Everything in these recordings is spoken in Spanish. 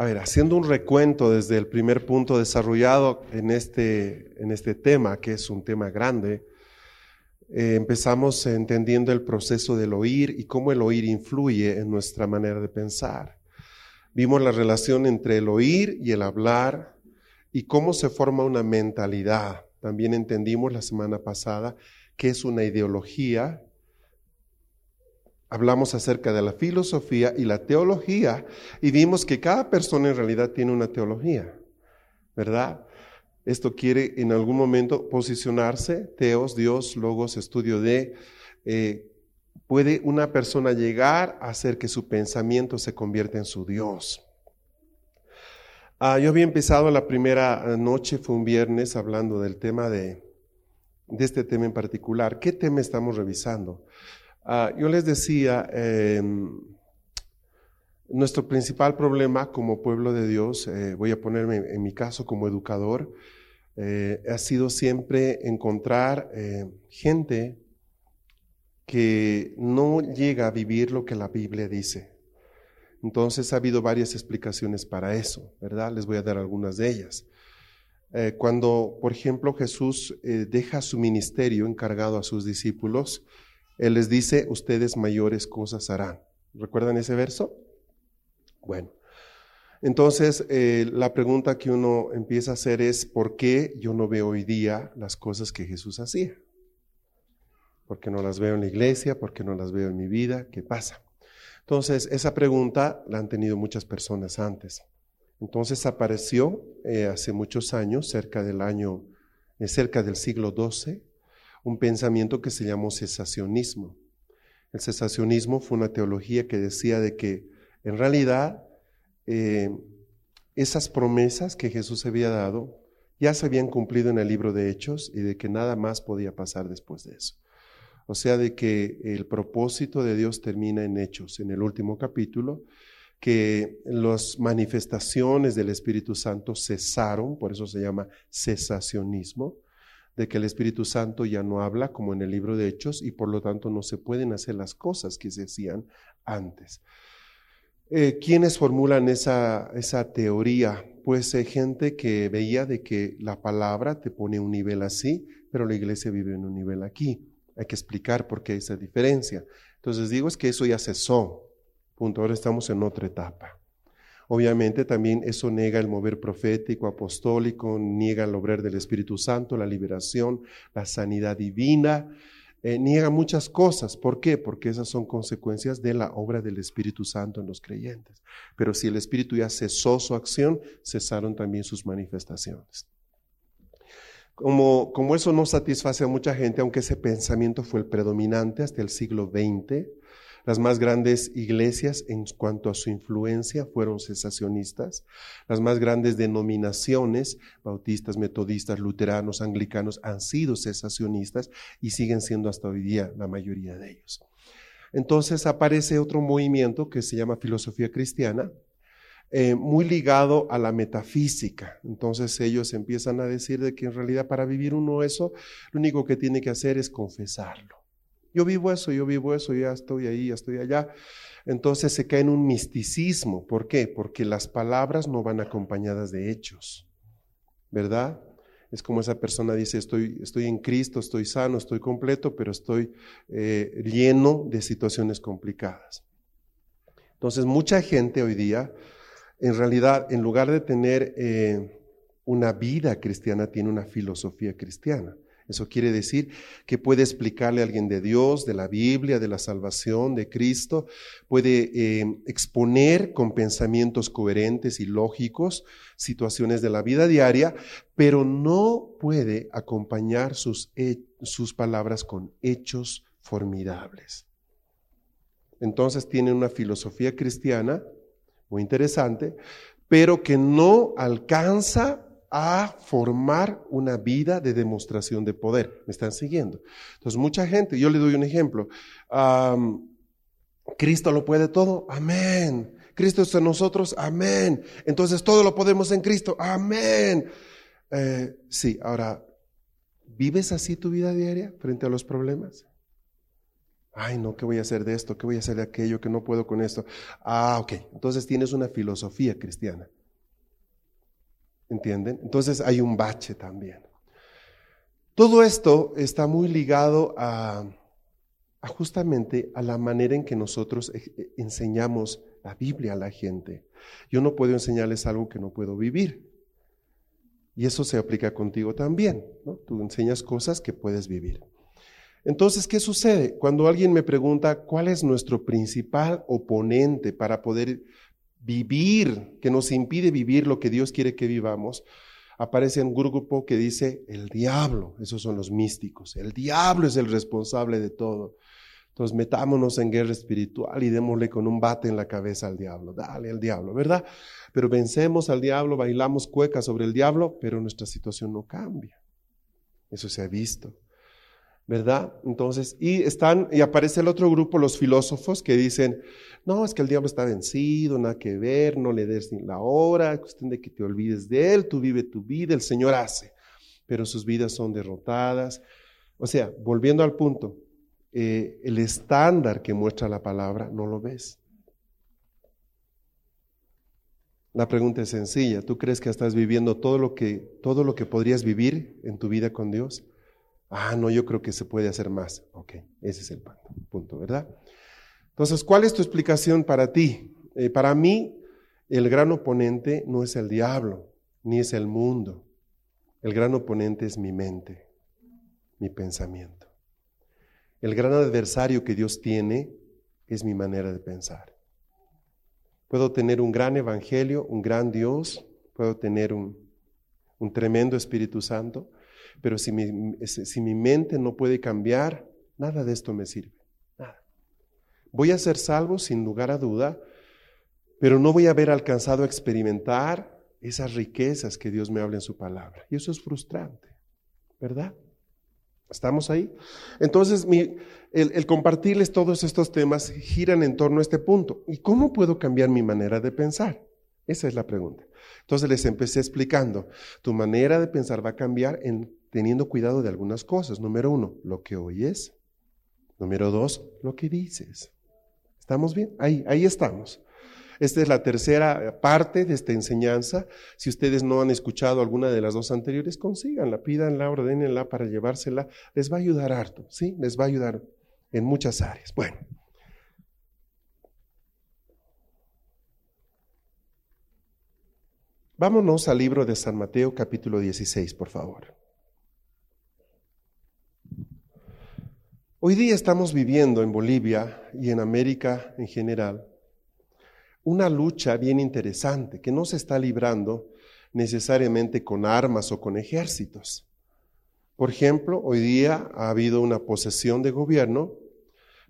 A ver, haciendo un recuento desde el primer punto desarrollado en este, en este tema, que es un tema grande, eh, empezamos entendiendo el proceso del oír y cómo el oír influye en nuestra manera de pensar. Vimos la relación entre el oír y el hablar y cómo se forma una mentalidad. También entendimos la semana pasada que es una ideología. Hablamos acerca de la filosofía y la teología y vimos que cada persona en realidad tiene una teología, ¿verdad? Esto quiere en algún momento posicionarse, teos, Dios, logos, estudio de, eh, puede una persona llegar a hacer que su pensamiento se convierta en su Dios. Ah, yo había empezado la primera noche, fue un viernes, hablando del tema de, de este tema en particular. ¿Qué tema estamos revisando? Ah, yo les decía, em, nuestro principal problema como pueblo de Dios, eh, voy a ponerme en mi caso como educador, eh, ha sido siempre encontrar eh, gente que no llega a vivir lo que la Biblia dice. Entonces ha habido varias explicaciones para eso, ¿verdad? Les voy a dar algunas de ellas. cuando, por ejemplo, Jesús deja su ministerio encargado a sus discípulos, Él les dice, ustedes mayores cosas harán. ¿Recuerdan ese verso? Bueno, entonces eh, la pregunta que uno empieza a hacer es, ¿por qué yo no veo hoy día las cosas que Jesús hacía? ¿Por qué no las veo en la iglesia? ¿Por qué no las veo en mi vida? ¿Qué pasa? Entonces, esa pregunta la han tenido muchas personas antes. Entonces apareció eh, hace muchos años, cerca del año, eh, cerca del siglo XII, un pensamiento que se llamó cesacionismo. El cesacionismo fue una teología que decía de que en realidad, eh, esas promesas que Jesús había dado ya se habían cumplido en el libro de Hechos y de que nada más podía pasar después de eso. O sea, de que el propósito de Dios termina en Hechos, en el último capítulo, que las manifestaciones del Espíritu Santo cesaron, por eso se llama cesacionismo, de que el Espíritu Santo ya no habla como en el libro de Hechos y por lo tanto no se pueden hacer las cosas que se hacían antes. Eh, ¿Quiénes formulan esa, esa teoría? Pues hay gente que veía de que la palabra te pone un nivel así, pero la iglesia vive en un nivel aquí. Hay que explicar por qué esa diferencia. Entonces digo es que eso ya cesó. Punto. Ahora estamos en otra etapa. Obviamente también eso niega el mover profético, apostólico, niega el obrar del Espíritu Santo, la liberación, la sanidad divina, eh, niega muchas cosas. ¿Por qué? Porque esas son consecuencias de la obra del Espíritu Santo en los creyentes. Pero si el Espíritu ya cesó su acción, cesaron también sus manifestaciones. Como, como eso no satisface a mucha gente, aunque ese pensamiento fue el predominante hasta el siglo XX, las más grandes iglesias en cuanto a su influencia fueron cesacionistas. Las más grandes denominaciones, bautistas, metodistas, luteranos, anglicanos, han sido cesacionistas y siguen siendo hasta hoy día la mayoría de ellos. Entonces aparece otro movimiento que se llama filosofía cristiana, eh, muy ligado a la metafísica. Entonces ellos empiezan a decir de que en realidad para vivir uno eso, lo único que tiene que hacer es confesarlo. Yo vivo eso, yo vivo eso, ya estoy ahí, ya estoy allá. Entonces se cae en un misticismo. ¿Por qué? Porque las palabras no van acompañadas de hechos, ¿verdad? Es como esa persona dice, estoy, estoy en Cristo, estoy sano, estoy completo, pero estoy eh, lleno de situaciones complicadas. Entonces mucha gente hoy día, en realidad, en lugar de tener eh, una vida cristiana, tiene una filosofía cristiana. Eso quiere decir que puede explicarle a alguien de Dios, de la Biblia, de la salvación, de Cristo, puede eh, exponer con pensamientos coherentes y lógicos situaciones de la vida diaria, pero no puede acompañar sus, sus palabras con hechos formidables. entonces tienen una filosofía cristiana muy interesante, pero que no alcanza a formar una vida de demostración de poder. ¿Me están siguiendo? Entonces, mucha gente, yo le doy un ejemplo. Cristo lo puede todo, amén. Cristo es en nosotros, amén. Entonces todo lo podemos en Cristo, amén. Eh, sí, ahora, ¿vives así tu vida diaria frente a los problemas? Ay, no, ¿qué voy a hacer de esto? ¿Qué voy a hacer de aquello? Que no puedo con esto. Ah, ok. Entonces tienes una filosofía cristiana. ¿Entienden? Entonces hay un bache también. Todo esto está muy ligado a, justamente a la manera en que nosotros e, e, enseñamos la Biblia a la gente. Yo no puedo enseñarles algo que no puedo vivir. Y eso se aplica contigo también. Tú enseñas cosas que puedes vivir. Entonces, ¿qué sucede? Cuando alguien me pregunta cuál es nuestro principal oponente para poder vivir, que nos impide vivir lo que Dios quiere que vivamos, aparece un grupo que dice el diablo, esos son los místicos, el diablo es el responsable de todo. Entonces metámonos en guerra espiritual y démosle con un bate en la cabeza al diablo, dale al diablo, ¿verdad? Pero vencemos al diablo, bailamos cueca sobre el diablo, pero nuestra situación no cambia. Eso se ha visto. ¿Verdad? Entonces, y están, y aparece el otro grupo, los filósofos, que dicen, no, es que el diablo está vencido, nada que ver, no le des la hora, cuestión de que te olvides de él, tú vive tu vida, el Señor hace, pero sus vidas son derrotadas. O sea, volviendo al punto, eh, el estándar que muestra la palabra no lo ves. La pregunta es sencilla, ¿tú crees que estás viviendo todo lo que, todo lo que podrías vivir en tu vida con Dios? Ah, no, yo creo que se puede hacer más. Ok, ese es el punto, ¿verdad? Entonces, ¿cuál es tu explicación para ti? Eh, para mí, el gran oponente no es el diablo, ni es el mundo. El gran oponente es mi mente, mi pensamiento. El gran adversario que Dios tiene es mi manera de pensar. Puedo tener un gran evangelio, un gran Dios, puedo tener un, un tremendo Espíritu Santo, pero si mi, si mi mente no puede cambiar, nada de esto me sirve. Nada. Voy a ser salvo sin lugar a duda, pero no voy a haber alcanzado a experimentar esas riquezas que Dios me habla en su palabra. Y eso es frustrante, ¿verdad? ¿Estamos ahí? Entonces, el, el, compartirles todos estos temas giran en torno a este punto. ¿Y cómo puedo cambiar mi manera de pensar? Esa es la pregunta. Entonces les empecé explicando, tu manera de pensar va a cambiar en teniendo cuidado de algunas cosas. Número uno, lo que oyes. Número dos, lo que dices. ¿Estamos bien? Ahí, ahí estamos. Esta es la tercera parte de esta enseñanza. Si ustedes no han escuchado alguna de las dos anteriores, consíganla, pídanla, ordenenla para llevársela. Les va a ayudar harto, ¿sí? Les va a ayudar en muchas áreas. Bueno. Vámonos al libro de San Mateo capítulo 16, por favor. Hoy día estamos viviendo en Bolivia y en América en general una lucha bien interesante que no se está librando necesariamente con armas o con ejércitos. Por ejemplo, hoy día ha habido una posesión de gobierno,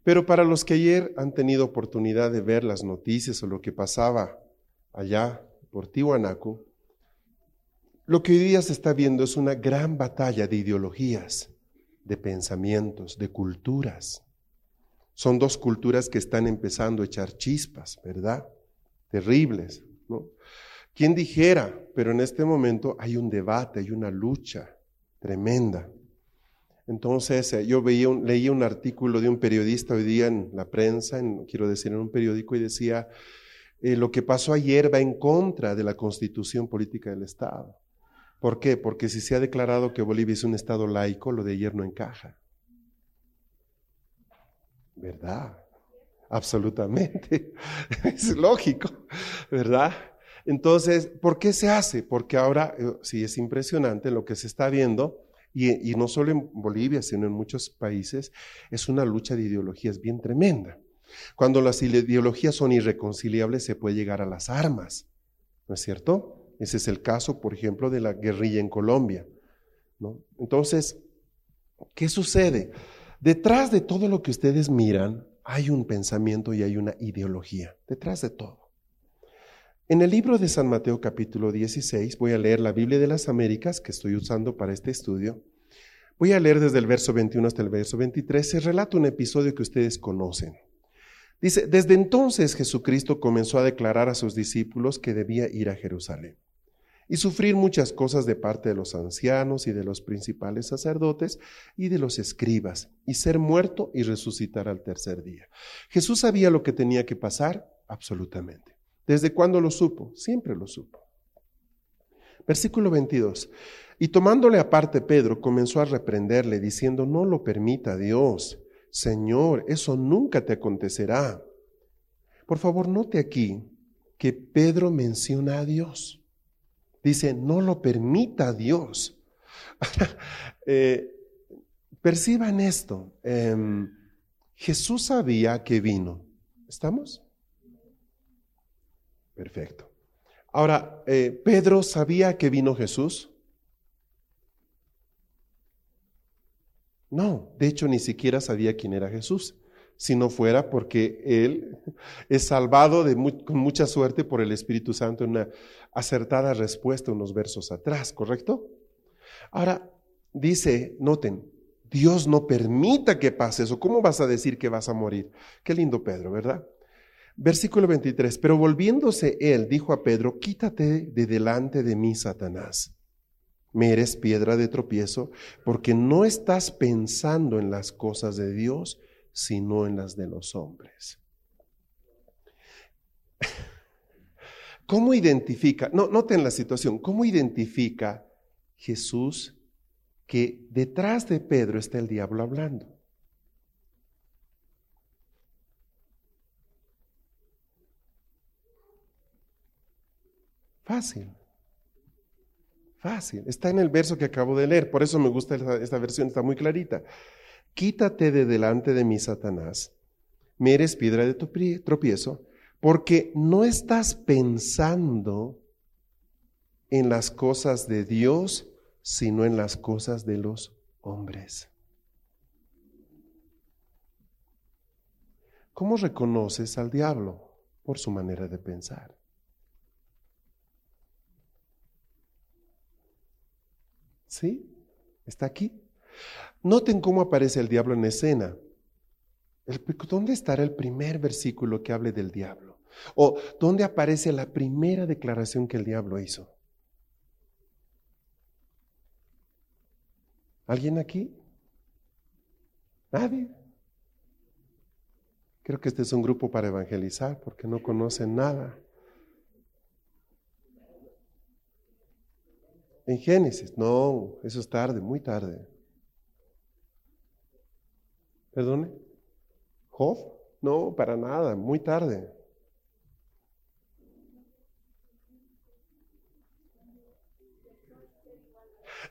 pero para los que ayer han tenido oportunidad de ver las noticias o lo que pasaba allá por Tiwanaku, lo que hoy día se está viendo es una gran batalla de ideologías de pensamientos, de culturas. Son dos culturas que están empezando a echar chispas, ¿verdad? Terribles, ¿no? ¿Quién dijera? Pero en este momento hay un debate, hay una lucha tremenda. Entonces, eh, yo veía un, leía un artículo de un periodista hoy día en la prensa, en, quiero decir, en un periódico, y decía, eh, lo que pasó ayer va en contra de la constitución política del Estado. ¿Por qué? Porque si se ha declarado que Bolivia es un Estado laico, lo de ayer no encaja. ¿Verdad? Absolutamente. Es lógico, ¿verdad? Entonces, ¿por qué se hace? Porque ahora eh, sí es impresionante lo que se está viendo, y, y, no solo en Bolivia, sino en muchos países, es una lucha de ideologías bien tremenda. Cuando las ideologías son irreconciliables, se puede llegar a las armas, ¿no es cierto? Ese es el caso, por ejemplo, de la guerrilla en Colombia. Entonces, ¿qué sucede? Detrás de todo lo que ustedes miran hay un pensamiento y hay una ideología detrás de todo. En el libro de San Mateo capítulo 16, voy a leer la Biblia de las Américas que estoy usando para este estudio. Voy a leer desde el verso 21 hasta el verso 23. Se relata un episodio que ustedes conocen. Dice, desde entonces Jesucristo comenzó a declarar a sus discípulos que debía ir a Jerusalén y sufrir muchas cosas de parte de los ancianos y de los principales sacerdotes y de los escribas, y ser muerto y resucitar al tercer día. Jesús sabía lo que tenía que pasar absolutamente. ¿Desde cuándo lo supo? Siempre lo supo. Versículo 22. Y tomándole aparte Pedro, comenzó a reprenderle, diciendo, no lo permita Dios. Señor, eso nunca te acontecerá. Por favor, note aquí que Pedro menciona a Dios. Dice, no lo permita Dios. Eh, perciban esto. Em, Jesús sabía que vino. ¿Estamos? Perfecto. Ahora, eh, ¿Pedro sabía que vino Jesús? No, de hecho ni siquiera sabía quién era Jesús, si no fuera porque él es salvado de con mucha suerte por el Espíritu Santo en una acertada respuesta unos versos atrás, ¿correcto? Ahora, dice, noten, Dios no permita que pase eso. ¿Cómo vas a decir que vas a morir? Qué lindo Pedro, ¿verdad? Versículo 23, pero volviéndose él, dijo a Pedro, quítate de delante de mí, Satanás. Me eres piedra de tropiezo, porque no estás pensando en las cosas de Dios, sino en las de los hombres. ¿Cómo identifica? No, noten la situación. ¿Cómo identifica Jesús que detrás de Pedro está el diablo hablando? Fácil. Fácil. Está en el verso que acabo de leer. Por eso me gusta esta, versión, está muy clarita. Quítate de delante de mí, Satanás. Me eres piedra de tropiezo, porque no estás pensando en las cosas de Dios, sino en las cosas de los hombres. ¿Cómo reconoces al diablo? Por su manera de pensar. ¿Sí? ¿Está aquí? Noten cómo aparece el diablo en escena. ¿Dónde estará el primer versículo que hable del diablo? ¿O dónde aparece la primera declaración que el diablo hizo? ¿Alguien aquí? ¿Nadie? Creo que este es un grupo para evangelizar porque no conocen nada. En Génesis, no, eso es tarde, muy tarde. ¿Perdone? ¿Job? No, para nada, muy tarde.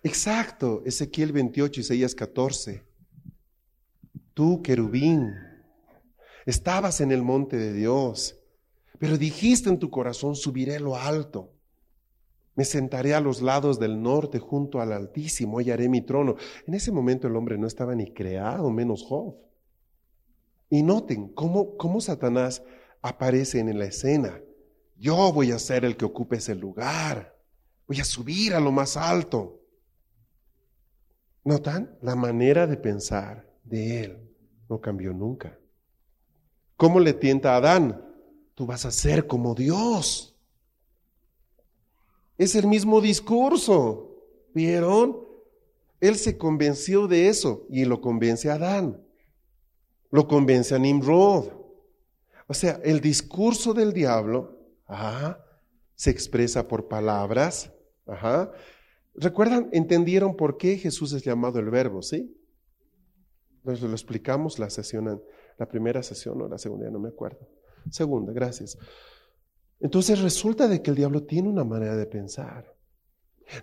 Exacto, Ezequiel 28, Isaías 14. Tú, querubín, estabas en el monte de Dios, pero dijiste en tu corazón, subiré lo alto. Me sentaré a los lados del norte junto al Altísimo y haré mi trono. En ese momento el hombre no estaba ni creado, menos Job. Y noten cómo, cómo Satanás aparece en la escena. Yo voy a ser el que ocupe ese lugar. Voy a subir a lo más alto. ¿Notan? La manera de pensar de él no cambió nunca. ¿Cómo le tienta a Adán? Tú vas a ser como Dios. Es el mismo discurso. ¿Vieron? Él se convenció de eso y lo convence a Adán. Lo convence a Nimrod. O sea, el discurso del diablo se expresa por palabras. ¿Recuerdan? ¿Entendieron por qué Jesús es llamado el verbo? ¿Sí? Nos lo explicamos la sesión, la primera sesión o la segunda, no me acuerdo. Segunda, gracias. Entonces resulta de que el diablo tiene una manera de pensar.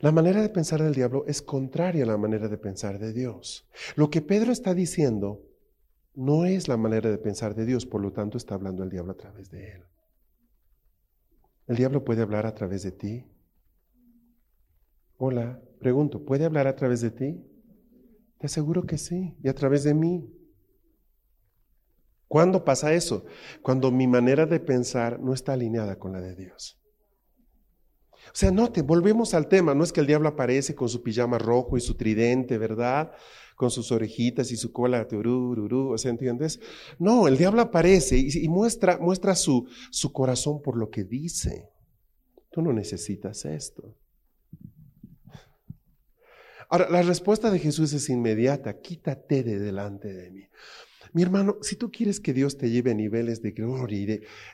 La manera de pensar del diablo es contraria a la manera de pensar de Dios. Lo que Pedro está diciendo no es la manera de pensar de Dios, por lo tanto está hablando el diablo a través de él. ¿El diablo puede hablar a través de ti? Hola, pregunto, ¿puede hablar a través de ti? Te aseguro que sí, y a través de mí. ¿Cuándo pasa eso? Cuando mi manera de pensar no está alineada con la de Dios. O sea, note, volvemos al tema, no es que el diablo aparece con su pijama rojo y su tridente, ¿verdad? Con sus orejitas y su cola, turururu, o ¿entiendes? No, el diablo aparece y, muestra, muestra su, su corazón por lo que dice. Tú no necesitas esto. Ahora, la respuesta de Jesús es inmediata, quítate de delante de mí. Mi hermano, si tú quieres que Dios te lleve a niveles de gloria y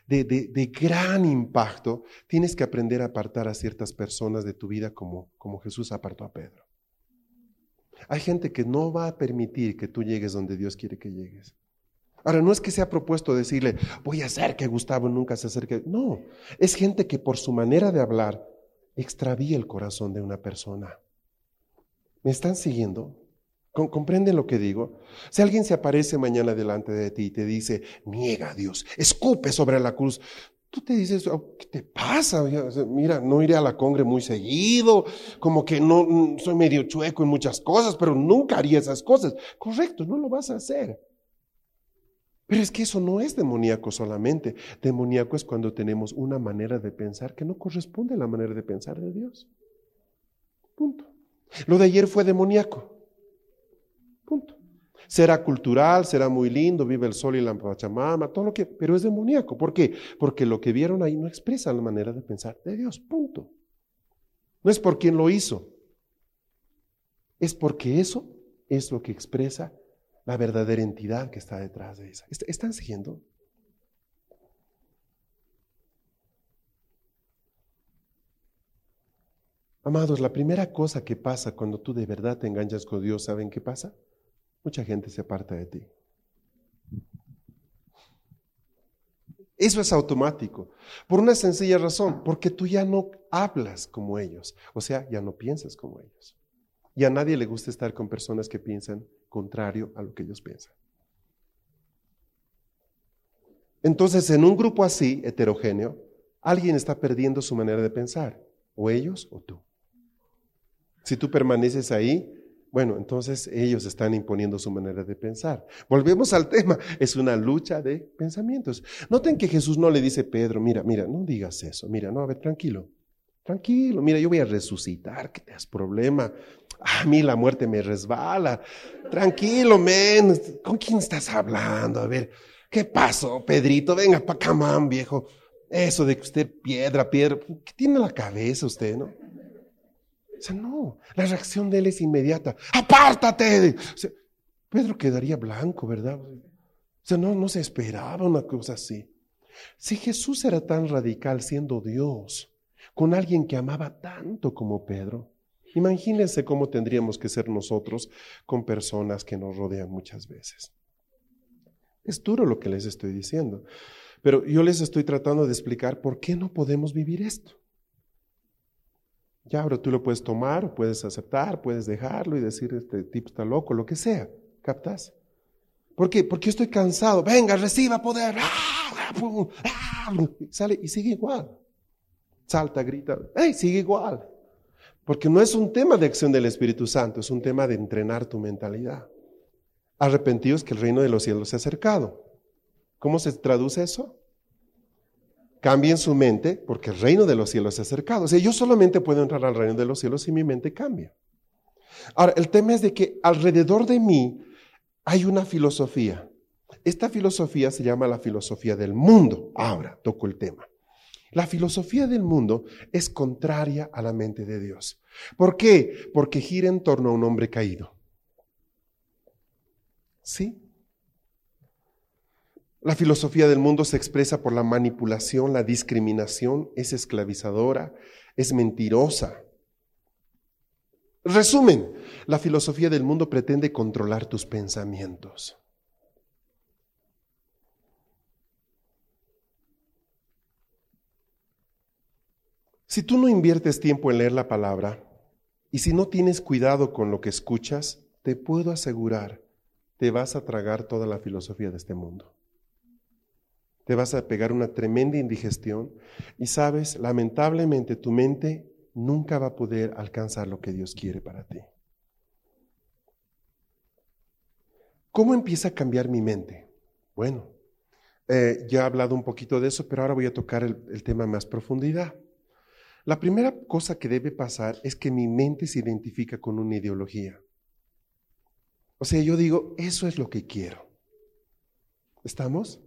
de, gran impacto, tienes que aprender a apartar a ciertas personas de tu vida como, Jesús apartó a Pedro. Hay gente que no va a permitir que tú llegues donde Dios quiere que llegues. Ahora, no es que se ha propuesto decirle, voy a hacer que Gustavo nunca se acerque. No, es gente que por su manera de hablar extravía el corazón de una persona. ¿Me están siguiendo? ¿Comprenden lo que digo? Si alguien se aparece mañana delante de ti y te dice, niega a Dios, escupe sobre la cruz, tú te dices, oh, ¿qué te pasa? Mira, no iré a la congre muy seguido, como que no mm, soy medio chueco en muchas cosas, pero nunca haría esas cosas. Correcto, no lo vas a hacer. Pero es que eso no es demoníaco solamente. Demoníaco es cuando tenemos una manera de pensar que no corresponde a la manera de pensar de Dios. Punto. Lo de ayer fue demoníaco. Punto. Será cultural, será muy lindo, vive el sol y la pachamama, todo lo que, pero es demoníaco. ¿Por qué? Porque lo que vieron ahí no expresa la manera de pensar de Dios. Punto. No es por quien lo hizo. Es porque eso es lo que expresa la verdadera entidad que está detrás de esa. ¿Están siguiendo? Amados, la primera cosa que pasa cuando tú de verdad te enganchas con Dios, ¿saben qué pasa? Mucha gente se aparta de ti. Eso es automático, por una sencilla razón, porque tú ya no hablas como ellos, o sea, ya no piensas como ellos. Y a nadie le gusta estar con personas que piensan contrario a lo que ellos piensan. Entonces, en un grupo así, heterogéneo, alguien está perdiendo su manera de pensar, o ellos o tú. Si tú permaneces ahí, bueno, entonces ellos están imponiendo su manera de pensar. Volvemos al tema, es una lucha de pensamientos. Noten que Jesús no le dice, Pedro, mira, mira, no digas eso, mira, no, a ver, tranquilo, tranquilo, mira, yo voy a resucitar, que te das problema. A mí la muerte me resbala. Tranquilo, men, ¿con quién estás hablando? A ver, ¿qué pasó, Pedrito? Venga para acá, man, viejo. Eso de que usted piedra, piedra, ¿qué tiene en la cabeza usted, no? O sea, no, la reacción de él es inmediata. ¡Apártate! Pedro quedaría blanco, ¿verdad? O sea, no, no se esperaba una cosa así. Si Jesús era tan radical siendo Dios, con alguien que amaba tanto como Pedro, imagínense cómo tendríamos que ser nosotros con personas que nos rodean muchas veces. Es duro lo que les estoy diciendo, pero yo les estoy tratando de explicar por qué no podemos vivir esto. Ya, ahora tú lo puedes tomar, puedes aceptar, puedes dejarlo y decir, este tipo está loco, lo que sea. ¿Captas? ¿Por qué? Porque estoy cansado. Venga, reciba poder. ¡Ah! ¡Ah! Sale y sigue igual. Salta, grita. ¡Ey! Sigue igual. Porque no es un tema de acción del Espíritu Santo, es un tema de entrenar tu mentalidad. Arrepentidos que el reino de los cielos se ha acercado. ¿Cómo se traduce eso? Cambien su mente porque el reino de los cielos se ha acercado. O sea, yo solamente puedo entrar al reino de los cielos si mi mente cambia. Ahora, el tema es de que alrededor de mí hay una filosofía. Esta filosofía se llama la filosofía del mundo. Ahora toco el tema. La filosofía del mundo es contraria a la mente de Dios. ¿Por qué? Porque gira en torno a un hombre caído. ¿Sí? La filosofía del mundo se expresa por la manipulación, la discriminación, es esclavizadora, es mentirosa. Resumen, la filosofía del mundo pretende controlar tus pensamientos. Si tú no inviertes tiempo en leer la palabra y si no tienes cuidado con lo que escuchas, te puedo asegurar, te vas a tragar toda la filosofía de este mundo te vas a pegar una tremenda indigestión y sabes, lamentablemente tu mente nunca va a poder alcanzar lo que Dios quiere para ti. ¿Cómo empieza a cambiar mi mente? Bueno, Eh, ya he hablado un poquito de eso, pero ahora voy a tocar el, el tema más profundidad. La primera cosa que debe pasar es que mi mente se identifica con una ideología. O sea, yo digo, eso es lo que quiero. ¿Estamos?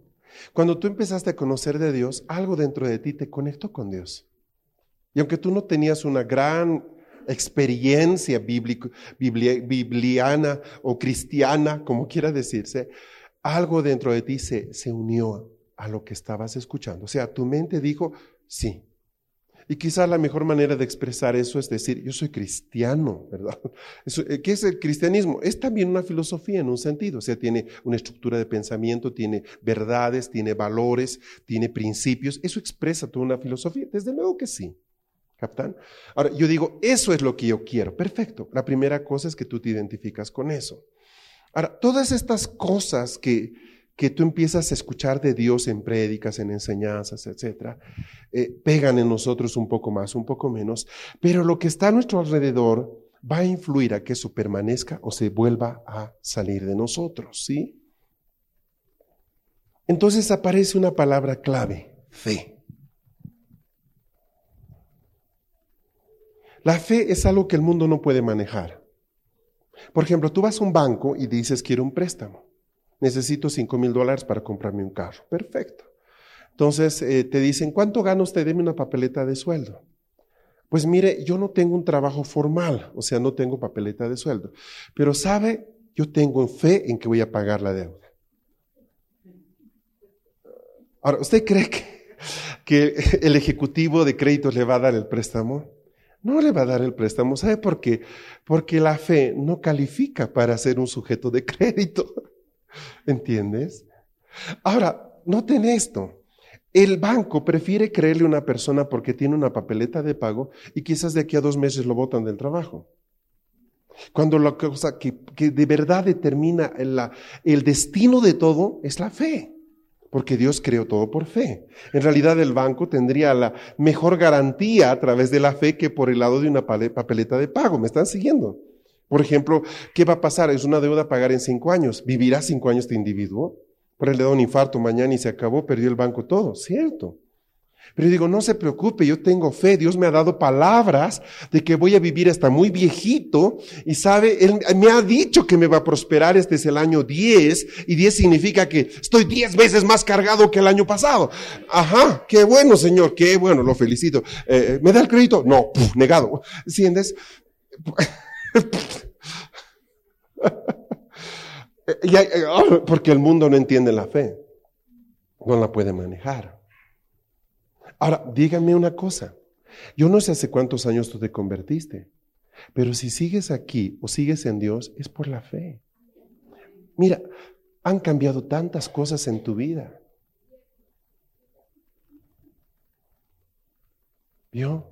Cuando tú empezaste a conocer de Dios, algo dentro de ti te conectó con Dios. Y aunque tú no tenías una gran experiencia bíblica, bibliana o cristiana, como quiera decirse, algo dentro de ti se, se unió a lo que estabas escuchando. O sea, tu mente dijo, sí, y quizás la mejor manera de expresar eso es decir, yo soy cristiano, ¿verdad? Eh, ¿Qué es el cristianismo? Es también una filosofía en un sentido, o sea, tiene una estructura de pensamiento, tiene verdades, tiene valores, tiene principios. Eso expresa toda una filosofía. Desde luego que sí. ¿Captan? Ahora, yo digo, eso es lo que yo quiero. Perfecto. La primera cosa es que tú te identificas con eso. Ahora, todas estas cosas que, que tú empiezas a escuchar de Dios en prédicas, en enseñanzas, etcétera, eh, pegan en nosotros un poco más, un poco menos, pero lo que está a nuestro alrededor va a influir a que eso permanezca o se vuelva a salir de nosotros, ¿sí? Entonces aparece una palabra clave, fe. La fe es algo que el mundo no puede manejar. Por ejemplo, tú vas a un banco y dices quiero un préstamo necesito 5 mil dólares para comprarme un carro. Perfecto. Entonces eh, te dicen, ¿cuánto gana usted? Deme una papeleta de sueldo. Pues mire, yo no tengo un trabajo formal, o sea, no tengo papeleta de sueldo. Pero sabe, yo tengo fe en que voy a pagar la deuda. Ahora, ¿usted cree que, que el ejecutivo de créditos le va a dar el préstamo? No le va a dar el préstamo. ¿Sabe por qué? Porque la fe no califica para ser un sujeto de crédito. ¿Entiendes? Ahora, noten esto. El banco prefiere creerle a una persona porque tiene una papeleta de pago y quizás de aquí a dos meses lo botan del trabajo. Cuando la cosa que, de verdad determina el destino de todo es la fe, porque Dios creó todo por fe. En realidad el banco tendría la mejor garantía a través de la fe que por el lado de una papeleta de pago. ¿Me están siguiendo? Por ejemplo, ¿qué va a pasar? Es una deuda a pagar en cinco años. ¿Vivirá cinco años este individuo? Por él le da un infarto mañana y se acabó, perdió el banco todo. Cierto. Pero yo digo, no se preocupe, yo tengo fe, Dios me ha dado palabras de que voy a vivir hasta muy viejito y sabe, Él me ha dicho que me va a prosperar, este es el año 10 y 10 significa que estoy 10 veces más cargado que el año pasado. Ajá, qué bueno Señor, qué bueno, lo felicito. Eh, ¿Me da el crédito? No, negado. ¿Entiendes? Porque el mundo no entiende la fe, no la puede manejar. Ahora, díganme una cosa. Yo no sé hace cuántos años tú te convertiste, pero si sigues aquí o sigues en Dios es por la fe. Mira, han cambiado tantas cosas en tu vida. ¿Vio?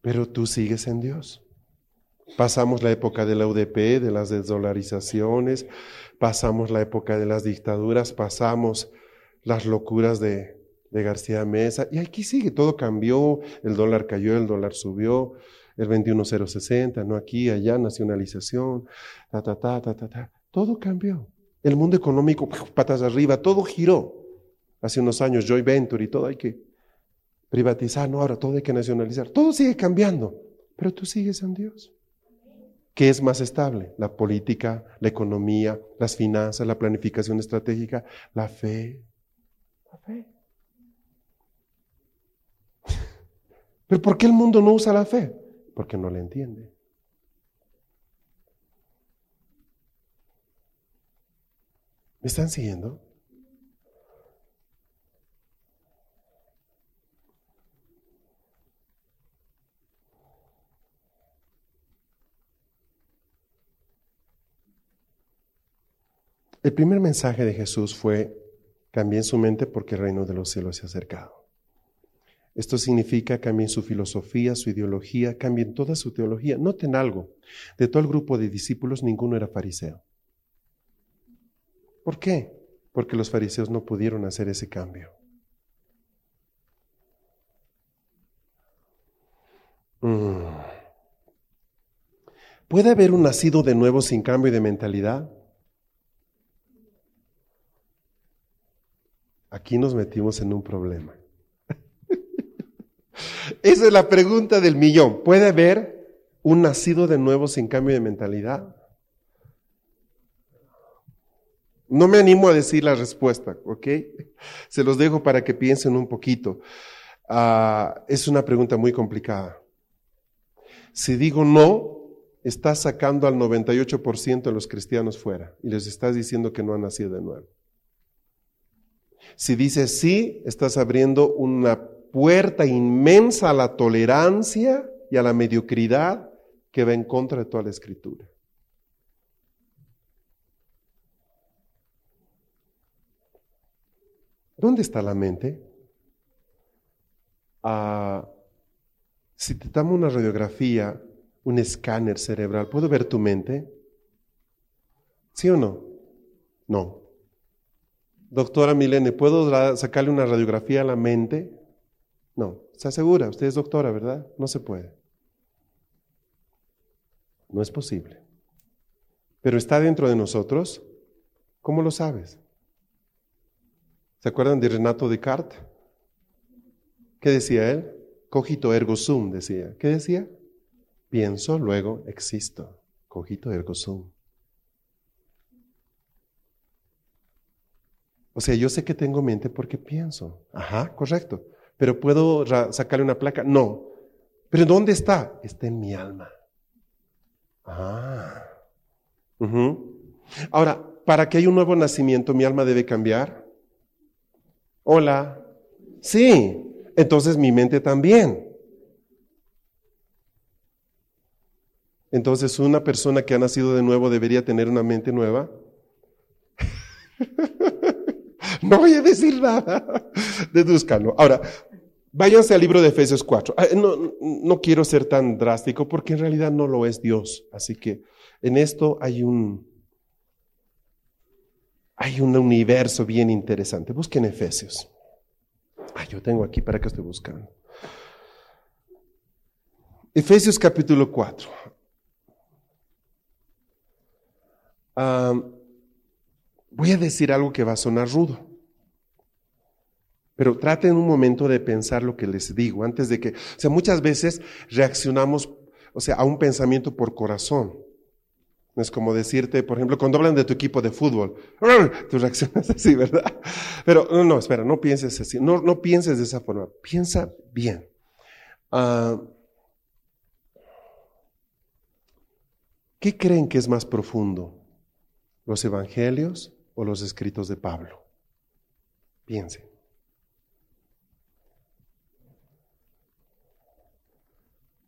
Pero tú sigues en Dios. Pasamos la época de la UDP, de las desdolarizaciones, pasamos la época de las dictaduras, pasamos las locuras de, García Mesa, y aquí sigue, todo cambió, el dólar cayó, el dólar subió, el 21060, no aquí, allá, nacionalización, ta, ta, ta, ta, ta, ta, todo cambió. El mundo económico, patas arriba, todo giró. Hace unos años, Joy Venture y todo hay que privatizar, no, ahora todo hay que nacionalizar, todo sigue cambiando, pero tú sigues en Dios. ¿Qué es más estable? La política, la economía, las finanzas, la planificación estratégica, la fe. La fe. Pero ¿por qué el mundo no usa la fe? Porque no la entiende. ¿Me están siguiendo? El primer mensaje de Jesús fue, cambien su mente porque el reino de los cielos se ha acercado. Esto significa cambien su filosofía, su ideología, cambien toda su teología. Noten algo, de todo el grupo de discípulos ninguno era fariseo. ¿Por qué? Porque los fariseos no pudieron hacer ese cambio. Mm. ¿Puede haber un nacido de nuevo sin cambio de mentalidad? Aquí nos metimos en un problema. Esa es la pregunta del millón. ¿Puede haber un nacido de nuevo sin cambio de mentalidad? No me animo a decir la respuesta, ¿ok? Se los dejo para que piensen un poquito. Ah, es una pregunta muy complicada. Si digo no, estás sacando al 98% de los cristianos fuera y les estás diciendo que no han nacido de nuevo. Si dices sí, estás abriendo una puerta inmensa a la tolerancia y a la mediocridad que va en contra de toda la escritura. ¿Dónde está la mente? Ah, si te damos una radiografía, un escáner cerebral, ¿puedo ver tu mente? ¿Sí o no? No. Doctora Milene, ¿puedo sacarle una radiografía a la mente? No. ¿Está segura? Usted es doctora, ¿verdad? No se puede. No es posible. Pero está dentro de nosotros. ¿Cómo lo sabes? ¿Se acuerdan de Renato Descartes? ¿Qué decía él? Cogito ergo sum, decía. ¿Qué decía? Pienso, luego existo. Cogito ergo sum. O sea, yo sé que tengo mente porque pienso. Ajá, correcto. Pero ¿puedo sacarle una placa? No. ¿Pero dónde está? Está en mi alma. Ah. Ahora, para que haya un nuevo nacimiento, ¿mi alma debe cambiar? Hola. Sí. Entonces mi mente también. Entonces, una persona que ha nacido de nuevo debería tener una mente nueva. no voy a decir nada. Deduzcanlo. Ahora, váyanse al libro de Efesios 4. Ah, no, no quiero ser tan drástico porque en realidad no lo es Dios. Así que en esto hay un, hay un universo bien interesante. Busquen Efesios. Ah, yo tengo aquí para que estoy buscando. Efesios capítulo 4. voy a decir algo que va a sonar rudo. Pero traten un momento de pensar lo que les digo antes de que, o sea, muchas veces reaccionamos, o sea, a un pensamiento por corazón. Es como decirte, por ejemplo, cuando hablan de tu equipo de fútbol, tú reaccionas así, ¿verdad? Pero no, no, espera, no pienses así, no, no pienses de esa forma, piensa bien. Ah, ¿Qué creen que es más profundo? ¿Los evangelios o los escritos de Pablo? Piensen.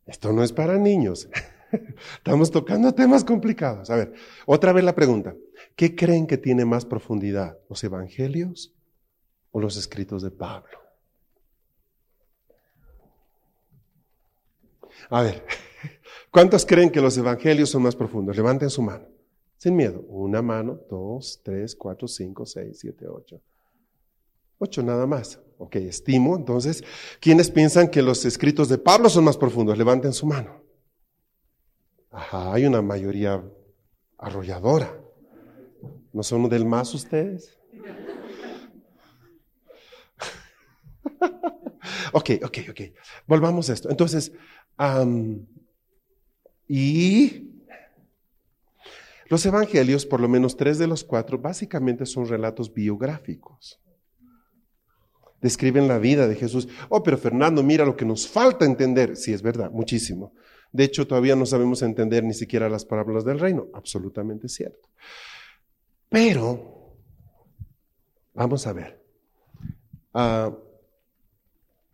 Esto no es para niños. Estamos tocando temas complicados. A ver, otra vez la pregunta. ¿Qué creen que tiene más profundidad? ¿Los evangelios o los escritos de Pablo? A ver, ¿cuántos creen que los evangelios son más profundos? Levanten su mano. Sin miedo. Una mano, dos, tres, cuatro, cinco, seis, siete, ocho. Ocho nada más. Ok, estimo. Entonces, ¿quiénes piensan que los escritos de Pablo son más profundos? Levanten su mano. Ajá, hay una mayoría arrolladora. ¿No son del más ustedes? ok, ok, ok. Volvamos a esto. Entonces, y los evangelios, por lo menos tres de los cuatro, básicamente son relatos biográficos. Describen la vida de Jesús. Oh, pero Fernando, mira lo que nos falta entender. Sí, es verdad, muchísimo. De hecho, todavía no sabemos entender ni siquiera las parábolas del reino. Absolutamente cierto. Pero, vamos a ver. Ah,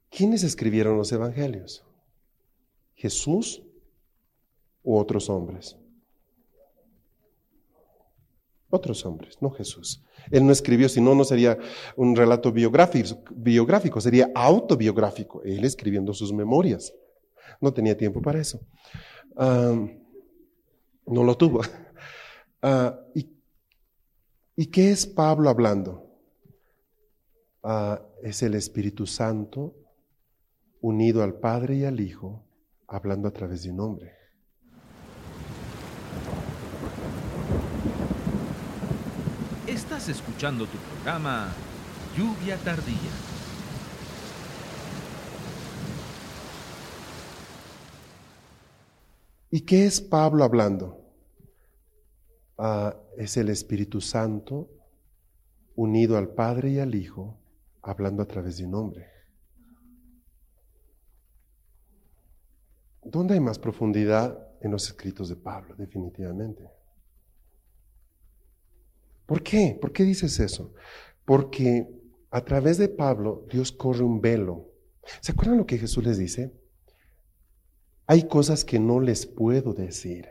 ¿Quiénes escribieron los evangelios? ¿Jesús u otros hombres? Otros hombres, no Jesús. Él no escribió, si no, no sería un relato biográfico, sería autobiográfico. Él escribiendo sus memorias. No tenía tiempo para eso. no lo tuvo. Ah, ¿y, qué es Pablo hablando? Ah, es el Espíritu Santo unido al Padre y al Hijo, hablando a través de un hombre. Estás escuchando tu programa lluvia tardía. ¿Y qué es Pablo hablando? Ah, es el Espíritu Santo unido al Padre y al Hijo, hablando a través de un hombre. ¿Dónde hay más profundidad en los escritos de Pablo? Definitivamente. ¿Por qué? ¿Por qué dices eso? Porque a través de Pablo Dios corre un velo. ¿Se acuerdan lo que Jesús les dice? Hay cosas que no les puedo decir.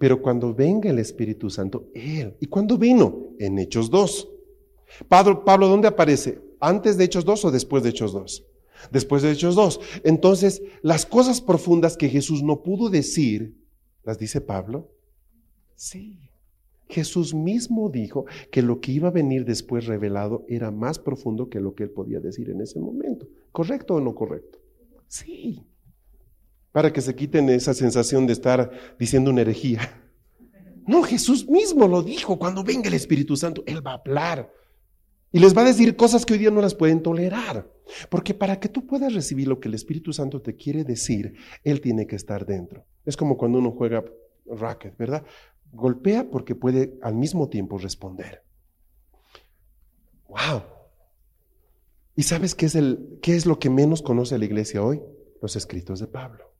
Pero cuando venga el Espíritu Santo, Él. ¿Y cuándo vino? En Hechos 2. Pablo, Pablo, ¿dónde aparece? ¿Antes de Hechos 2 o después de Hechos 2? Después de Hechos 2. Entonces, las cosas profundas que Jesús no pudo decir, ¿las dice Pablo? Sí. Jesús mismo dijo que lo que iba a venir después revelado era más profundo que lo que él podía decir en ese momento. ¿Correcto o no correcto? Sí para que se quiten esa sensación de estar diciendo una herejía. No, Jesús mismo lo dijo, cuando venga el Espíritu Santo, Él va a hablar. Y les va a decir cosas que hoy día no las pueden tolerar. Porque para que tú puedas recibir lo que el Espíritu Santo te quiere decir, Él tiene que estar dentro. Es como cuando uno juega racket, ¿verdad? Golpea porque puede al mismo tiempo responder. ¡Wow! ¿Y sabes qué es, el, qué es lo que menos conoce la iglesia hoy? Los escritos de Pablo.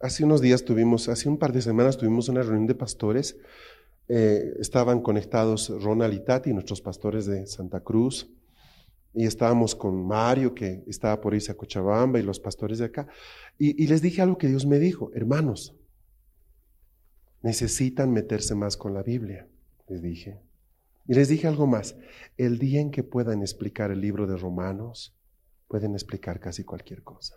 hace unos días tuvimos, hace un par de semanas tuvimos una reunión de pastores. Eh, estaban conectados Ronald y Tati, nuestros pastores de Santa Cruz, y estábamos con Mario, que estaba por irse a Cochabamba, y los pastores de acá. Y, y les dije algo que Dios me dijo, hermanos, necesitan meterse más con la Biblia, les dije. Y les dije algo más, el día en que puedan explicar el libro de Romanos, pueden explicar casi cualquier cosa.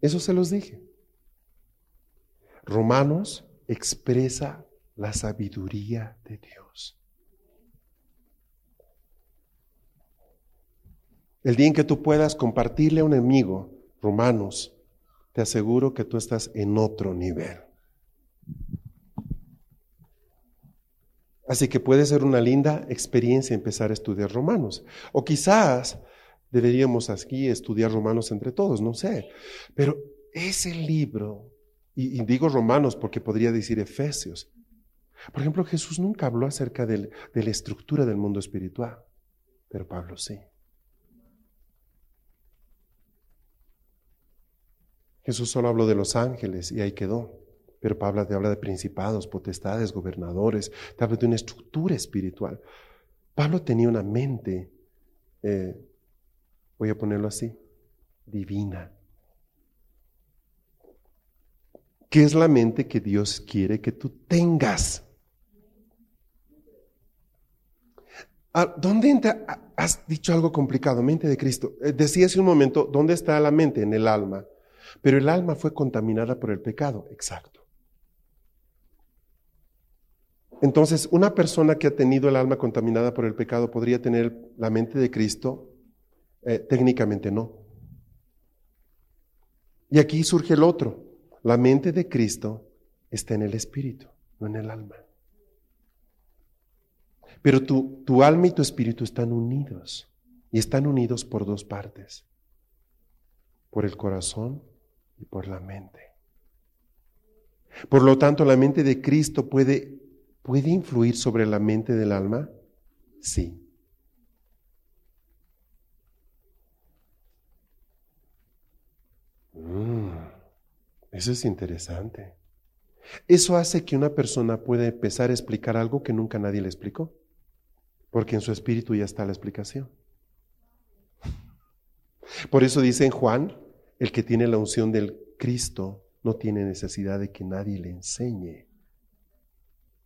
Eso se los dije. Romanos expresa la sabiduría de Dios. El día en que tú puedas compartirle a un amigo Romanos, te aseguro que tú estás en otro nivel. Así que puede ser una linda experiencia empezar a estudiar Romanos. O quizás deberíamos aquí estudiar Romanos entre todos, no sé. Pero ese libro, y, digo Romanos porque podría decir Efesios. Por ejemplo, Jesús nunca habló acerca de la estructura del mundo espiritual, pero Pablo sí. Jesús solo habló de los ángeles y ahí quedó. Pero Pablo te habla de principados, potestades, gobernadores, te habla de una estructura espiritual. Pablo tenía una mente eh, voy a ponerlo así, divina. ¿Qué es la mente que Dios quiere que tú tengas? Ah, ¿Dónde entra? Ah, has dicho algo complicado, mente de Cristo. Eh, decía hace un momento, ¿dónde está la mente? En el alma. Pero el alma fue contaminada por el pecado. Exacto. Entonces, una persona que ha tenido el alma contaminada por el pecado podría tener la mente de Cristo eh, técnicamente no. Y aquí surge el otro. La mente de Cristo está en el espíritu, no en el alma. Pero tu, tu alma y tu espíritu están unidos. Y están unidos por dos partes. Por el corazón y por la mente. Por lo tanto, la mente de Cristo puede, puede influir sobre la mente del alma. Sí. Mm, eso es interesante. Eso hace que una persona pueda empezar a explicar algo que nunca nadie le explicó, porque en su espíritu ya está la explicación. Por eso dice en Juan, el que tiene la unción del Cristo no tiene necesidad de que nadie le enseñe,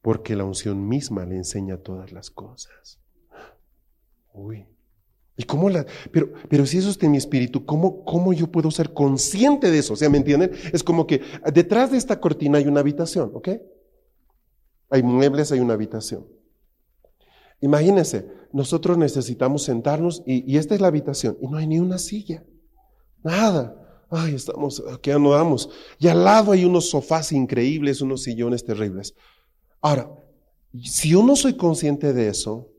porque la unción misma le enseña todas las cosas. Uy, ¿Y cómo la.? Pero, pero si eso está en mi espíritu, ¿cómo, ¿cómo yo puedo ser consciente de eso? O sea, ¿me entienden? Es como que detrás de esta cortina hay una habitación, ¿ok? Hay muebles, hay una habitación. Imagínense, nosotros necesitamos sentarnos y, y esta es la habitación y no hay ni una silla, nada. Ay, estamos, aquí anudamos. Y al lado hay unos sofás increíbles, unos sillones terribles. Ahora, si yo no soy consciente de eso,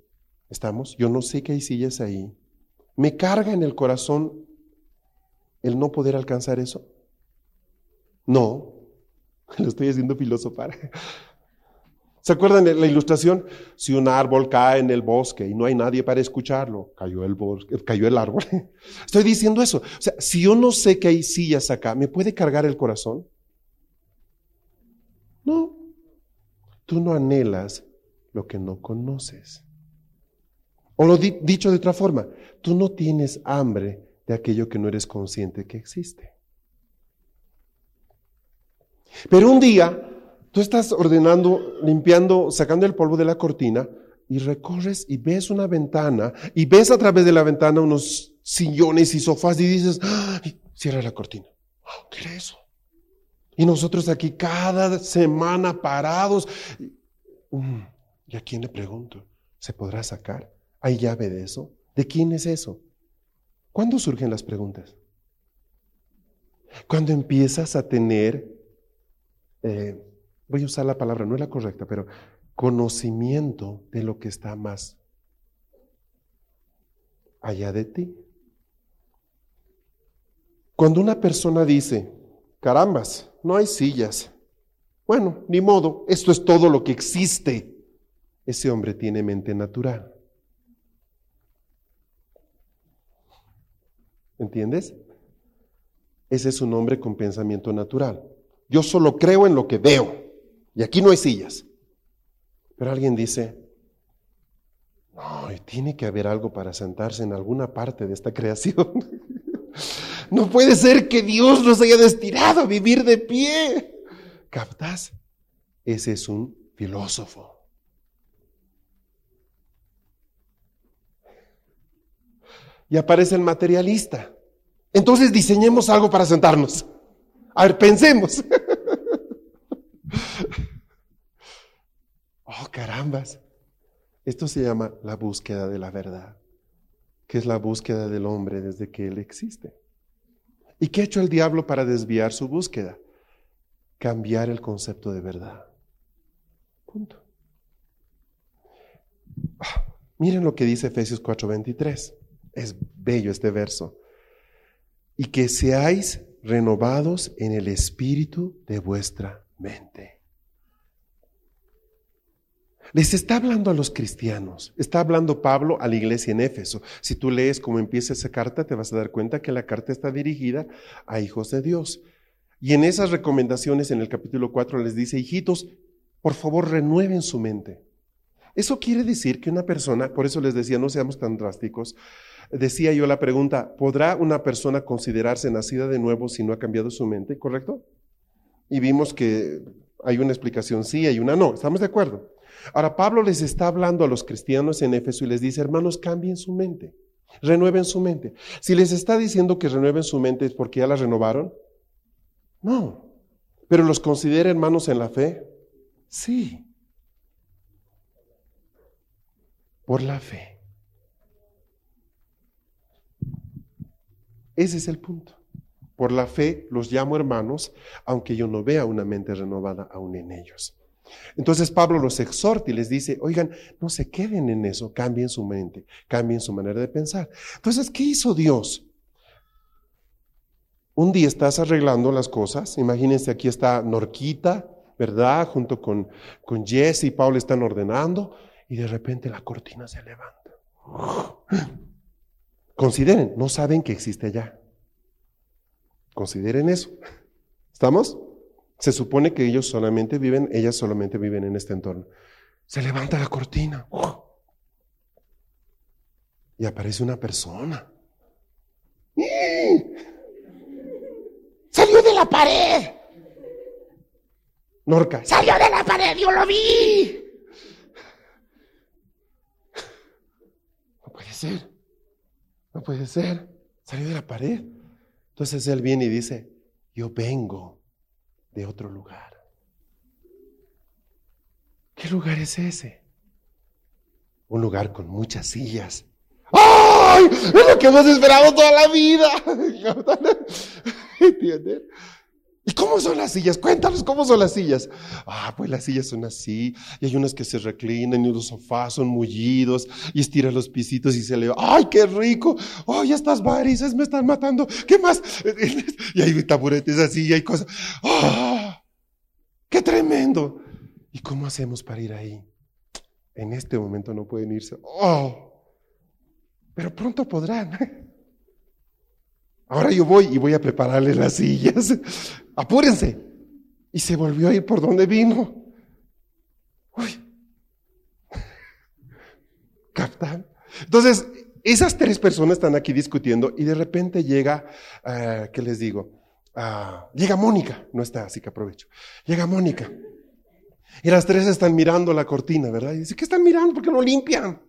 ¿estamos? Yo no sé que hay sillas ahí. ¿Me carga en el corazón el no poder alcanzar eso? No, lo estoy haciendo filosofar. ¿Se acuerdan de la ilustración? Si un árbol cae en el bosque y no hay nadie para escucharlo, cayó el, cayó el árbol. Estoy diciendo eso. O sea, si yo no sé que hay sillas acá, ¿me puede cargar el corazón? No. Tú no anhelas lo que no conoces. O lo dicho de otra forma, tú no tienes hambre de aquello que no eres consciente que existe. Pero un día Tú estás ordenando, limpiando, sacando el polvo de la cortina y recorres y ves una ventana y ves a través de la ventana unos sillones y sofás y dices, cierra la cortina. Ah, ¿Qué era eso? Y nosotros aquí cada semana parados. Mm, ¿Y a quién le pregunto? ¿Se podrá sacar? ¿Hay llave de eso? ¿De quién es eso? ¿Cuándo surgen las preguntas? Cuando empiezas a tener eh, voy a usar la palabra, no es la correcta, pero conocimiento de lo que está más allá de ti. Cuando una persona dice, carambas, no hay sillas, bueno, ni modo, esto es todo lo que existe, ese hombre tiene mente natural. ¿Entiendes? Ese es un hombre con pensamiento natural. Yo solo creo en lo que veo. Y aquí no hay sillas. Pero alguien dice, no, tiene que haber algo para sentarse en alguna parte de esta creación. no puede ser que Dios nos haya destinado a vivir de pie. ¿Captas? Ese es un filósofo. Y aparece el materialista. Entonces diseñemos algo para sentarnos. A ver, pensemos. Oh, carambas. Esto se llama la búsqueda de la verdad, que es la búsqueda del hombre desde que él existe. ¿Y qué ha hecho el diablo para desviar su búsqueda? Cambiar el concepto de verdad. Punto. Ah, miren lo que dice Efesios 4:23. Es bello este verso. Y que seáis renovados en el espíritu de vuestra mente. Les está hablando a los cristianos, está hablando Pablo a la iglesia en Éfeso. Si tú lees cómo empieza esa carta, te vas a dar cuenta que la carta está dirigida a hijos de Dios. Y en esas recomendaciones en el capítulo 4 les dice, hijitos, por favor renueven su mente. Eso quiere decir que una persona, por eso les decía, no seamos tan drásticos, decía yo la pregunta, ¿podrá una persona considerarse nacida de nuevo si no ha cambiado su mente? ¿Correcto? Y vimos que hay una explicación sí, hay una no. ¿Estamos de acuerdo? Ahora, Pablo les está hablando a los cristianos en Éfeso y les dice, hermanos, cambien su mente, renueven su mente. Si les está diciendo que renueven su mente es porque ya la renovaron, no. Pero los considera hermanos en la fe, sí. Por la fe. Ese es el punto. Por la fe los llamo hermanos, aunque yo no vea una mente renovada aún en ellos. Entonces Pablo los exhorta y les dice, oigan, no se queden en eso, cambien su mente, cambien su manera de pensar. Entonces, ¿qué hizo Dios? Un día estás arreglando las cosas, imagínense, aquí está Norquita, ¿verdad? Junto con, con Jesse y Pablo están ordenando y de repente la cortina se levanta. Consideren, no saben que existe allá. Consideren eso. ¿Estamos? Se supone que ellos solamente viven, ellas solamente viven en este entorno. Se levanta la cortina. Y aparece una persona. ¡Salió de la pared! Norca, ¡salió de la pared! ¡Yo lo vi! No puede ser. No puede ser. Salió de la pared. Entonces él viene y dice, yo vengo de otro lugar. ¿Qué lugar es ese? Un lugar con muchas sillas. ¡Ay! Es lo que hemos esperado toda la vida. ¿Entienden? ¿Y cómo son las sillas? Cuéntanos cómo son las sillas. Ah, pues las sillas son así, y hay unas que se reclinan, y los sofás son mullidos, y estiras los pisitos y se le. ¡Ay, qué rico! ¡Ay, estas varices me están matando! ¿Qué más? Y hay taburetes así, y hay cosas. ¡Ah! ¡Qué tremendo! ¿Y cómo hacemos para ir ahí? En este momento no pueden irse. ¡Oh! Pero pronto podrán. Ahora yo voy y voy a prepararles las sillas. Apúrense. Y se volvió a ir por donde vino. Uy. ¿Captan? Entonces, esas tres personas están aquí discutiendo y de repente llega, uh, ¿qué les digo? Uh, llega Mónica, no está, así que aprovecho. Llega Mónica. Y las tres están mirando la cortina, ¿verdad? Y dice, ¿qué están mirando? ¿Por qué no limpian?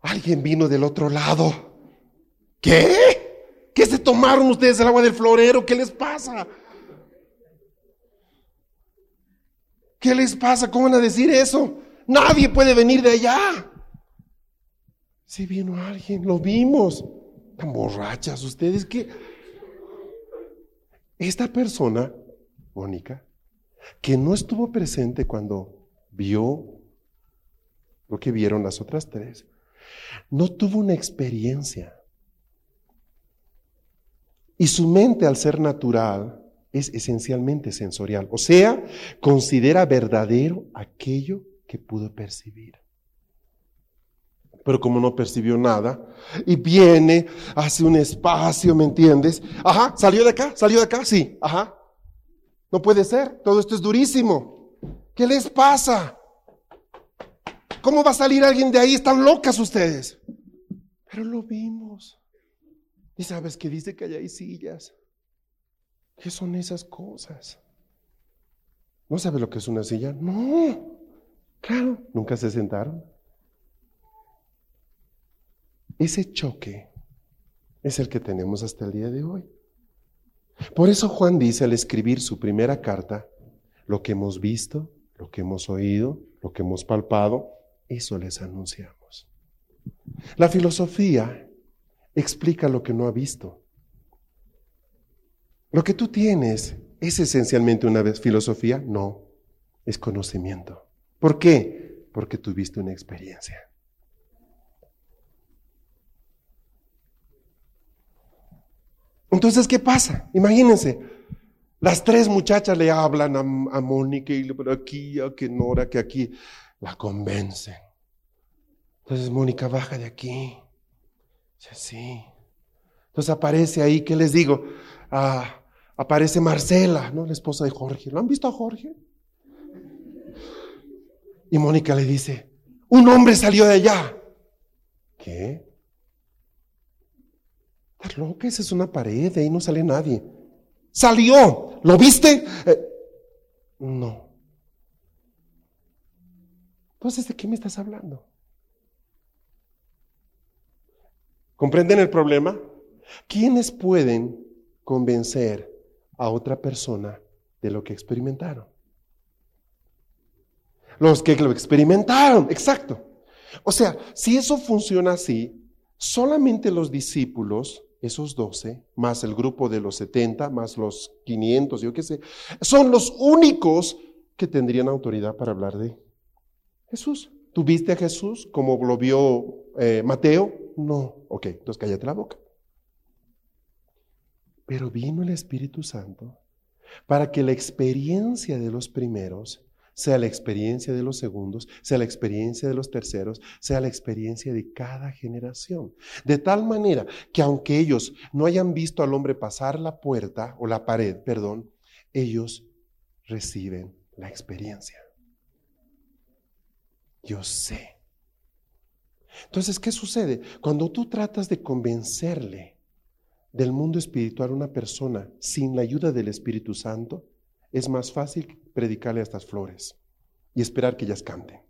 Alguien vino del otro lado. ¿Qué? ¿Qué se tomaron ustedes el agua del florero? ¿Qué les pasa? ¿Qué les pasa? ¿Cómo van a decir eso? Nadie puede venir de allá. Si vino alguien, lo vimos. Tan borrachas ustedes que... Esta persona, Mónica, que no estuvo presente cuando vio lo que vieron las otras tres, no tuvo una experiencia. Y su mente, al ser natural, es esencialmente sensorial. O sea, considera verdadero aquello que pudo percibir. Pero como no percibió nada, y viene, hace un espacio, ¿me entiendes? Ajá, salió de acá, salió de acá, sí, ajá. No puede ser, todo esto es durísimo. ¿Qué les pasa? ¿Cómo va a salir alguien de ahí? Están locas ustedes. Pero lo vimos. Y sabes que dice que allá hay sillas. ¿Qué son esas cosas? ¿No sabe lo que es una silla? No. Claro, nunca se sentaron. Ese choque es el que tenemos hasta el día de hoy. Por eso Juan dice al escribir su primera carta, lo que hemos visto, lo que hemos oído, lo que hemos palpado, eso les anunciamos. La filosofía explica lo que no ha visto. Lo que tú tienes es esencialmente una filosofía, no, es conocimiento. ¿Por qué? Porque tuviste una experiencia. Entonces, ¿qué pasa? Imagínense, las tres muchachas le hablan a, Mónica y le aquí, a que Nora, que aquí la convencen. Entonces Mónica baja de aquí. Dice, sí. Entonces aparece ahí, ¿qué les digo? Ah, aparece Marcela, ¿no? La esposa de Jorge. ¿Lo han visto a Jorge? Y Mónica le dice, un hombre salió de allá. ¿Qué? Estás loca, esa es una pared, de ahí no sale nadie. Salió, ¿lo viste? Eh, no. Entonces, ¿de qué me estás hablando? ¿Comprenden el problema? ¿Quiénes pueden convencer a otra persona de lo que experimentaron? Los que lo experimentaron, exacto. O sea, si eso funciona así, solamente los discípulos, esos doce, más el grupo de los setenta, más los quinientos, yo qué sé, son los únicos que tendrían autoridad para hablar de Jesús. ¿Tuviste a Jesús como lo vio eh, Mateo? No. Ok, entonces cállate la boca. Pero vino el Espíritu Santo para que la experiencia de los primeros sea la experiencia de los segundos, sea la experiencia de los terceros, sea la experiencia de cada generación. De tal manera que aunque ellos no hayan visto al hombre pasar la puerta o la pared, perdón, ellos reciben la experiencia. Yo sé. Entonces, ¿qué sucede? Cuando tú tratas de convencerle del mundo espiritual a una persona sin la ayuda del Espíritu Santo, es más fácil predicarle a estas flores y esperar que ellas canten.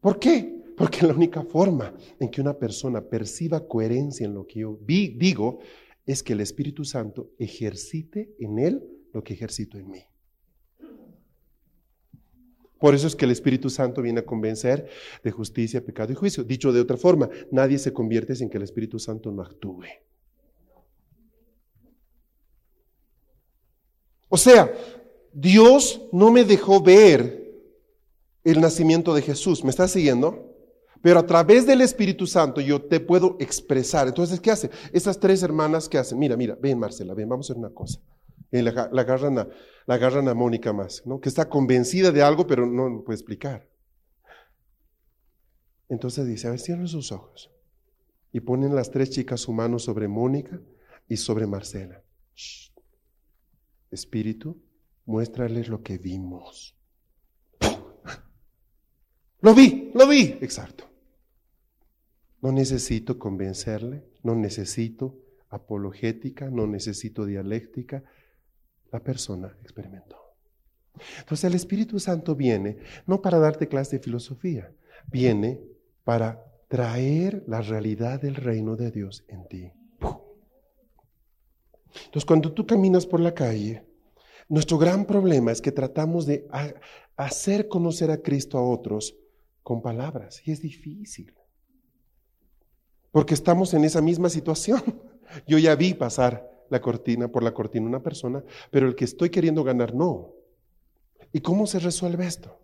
¿Por qué? Porque la única forma en que una persona perciba coherencia en lo que yo digo es que el Espíritu Santo ejercite en él lo que ejercito en mí. Por eso es que el Espíritu Santo viene a convencer de justicia, pecado y juicio. Dicho de otra forma, nadie se convierte sin que el Espíritu Santo no actúe. O sea, Dios no me dejó ver el nacimiento de Jesús. ¿Me estás siguiendo? Pero a través del Espíritu Santo yo te puedo expresar. Entonces, ¿qué hace? Estas tres hermanas, ¿qué hacen? Mira, mira, ven Marcela, ven, vamos a hacer una cosa. La, agarran a, la agarran a Mónica más, ¿no? Que está convencida de algo, pero no puede explicar. Entonces dice, a ver, cierren sus ojos. Y ponen las tres chicas su mano sobre Mónica y sobre Marcela. Espíritu, muéstrales lo que vimos. Lo vi, lo vi. Exacto. No necesito convencerle, no necesito apologética, no necesito dialéctica, la persona experimentó. Entonces el Espíritu Santo viene no para darte clase de filosofía, viene para traer la realidad del reino de Dios en ti. Entonces cuando tú caminas por la calle, nuestro gran problema es que tratamos de hacer conocer a Cristo a otros con palabras y es difícil. Porque estamos en esa misma situación. Yo ya vi pasar la cortina, por la cortina una persona, pero el que estoy queriendo ganar no. ¿Y cómo se resuelve esto?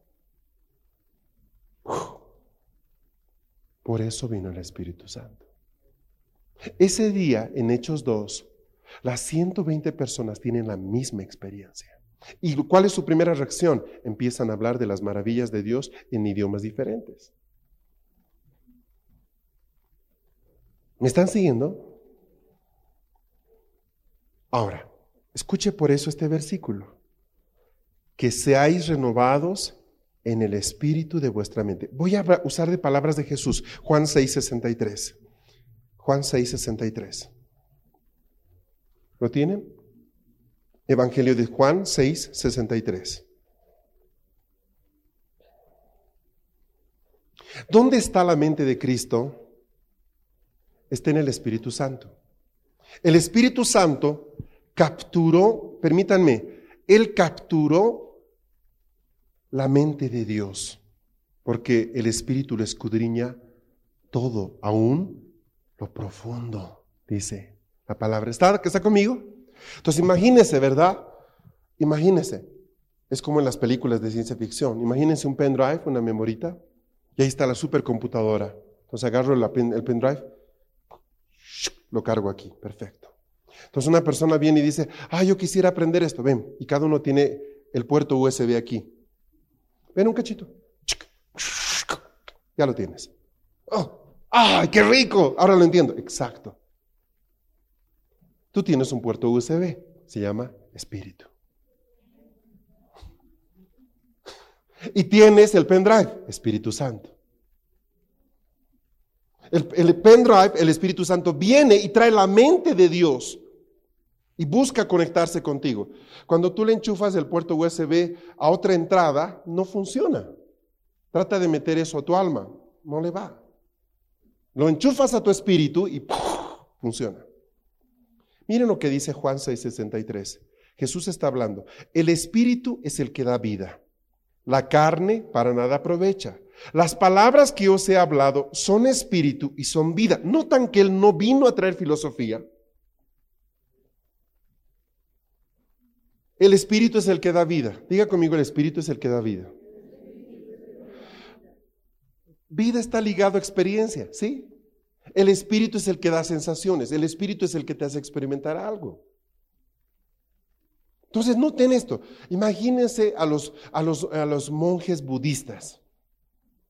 Por eso vino el Espíritu Santo. Ese día, en Hechos 2, las 120 personas tienen la misma experiencia. ¿Y cuál es su primera reacción? Empiezan a hablar de las maravillas de Dios en idiomas diferentes. ¿Me están siguiendo? Ahora, escuche por eso este versículo. Que seáis renovados en el espíritu de vuestra mente. Voy a usar de palabras de Jesús, Juan 6:63. Juan 6:63. ¿Lo tienen? Evangelio de Juan 6:63. ¿Dónde está la mente de Cristo? Está en el Espíritu Santo. El Espíritu Santo capturó, permítanme, Él capturó la mente de Dios, porque el Espíritu lo escudriña todo, aún lo profundo, dice la palabra. ¿Está, está conmigo? Entonces imagínese, ¿verdad? Imagínese. Es como en las películas de ciencia ficción. Imagínense un pendrive, una memorita, y ahí está la supercomputadora. Entonces agarro el pendrive, lo cargo aquí, perfecto. Entonces una persona viene y dice, ah, yo quisiera aprender esto, ven, y cada uno tiene el puerto USB aquí. Ven un cachito. Ya lo tienes. Oh, ¡Ay, qué rico! Ahora lo entiendo. Exacto. Tú tienes un puerto USB, se llama espíritu. Y tienes el pendrive, Espíritu Santo. El, pendrive, el Espíritu Santo, viene y trae la mente de Dios y busca conectarse contigo. Cuando tú le enchufas el puerto USB a otra entrada, no funciona. Trata de meter eso a tu alma, no le va. Lo enchufas a tu espíritu y funciona. Miren lo que dice Juan 6:63. Jesús está hablando. El espíritu es el que da vida. La carne para nada aprovecha. Las palabras que os he hablado son espíritu y son vida. Notan que Él no vino a traer filosofía. El espíritu es el que da vida. Diga conmigo, el espíritu es el que da vida. Vida está ligado a experiencia, ¿sí? El espíritu es el que da sensaciones, el espíritu es el que te hace experimentar algo. Entonces, noten esto. Imagínense a los, a los, a los monjes budistas.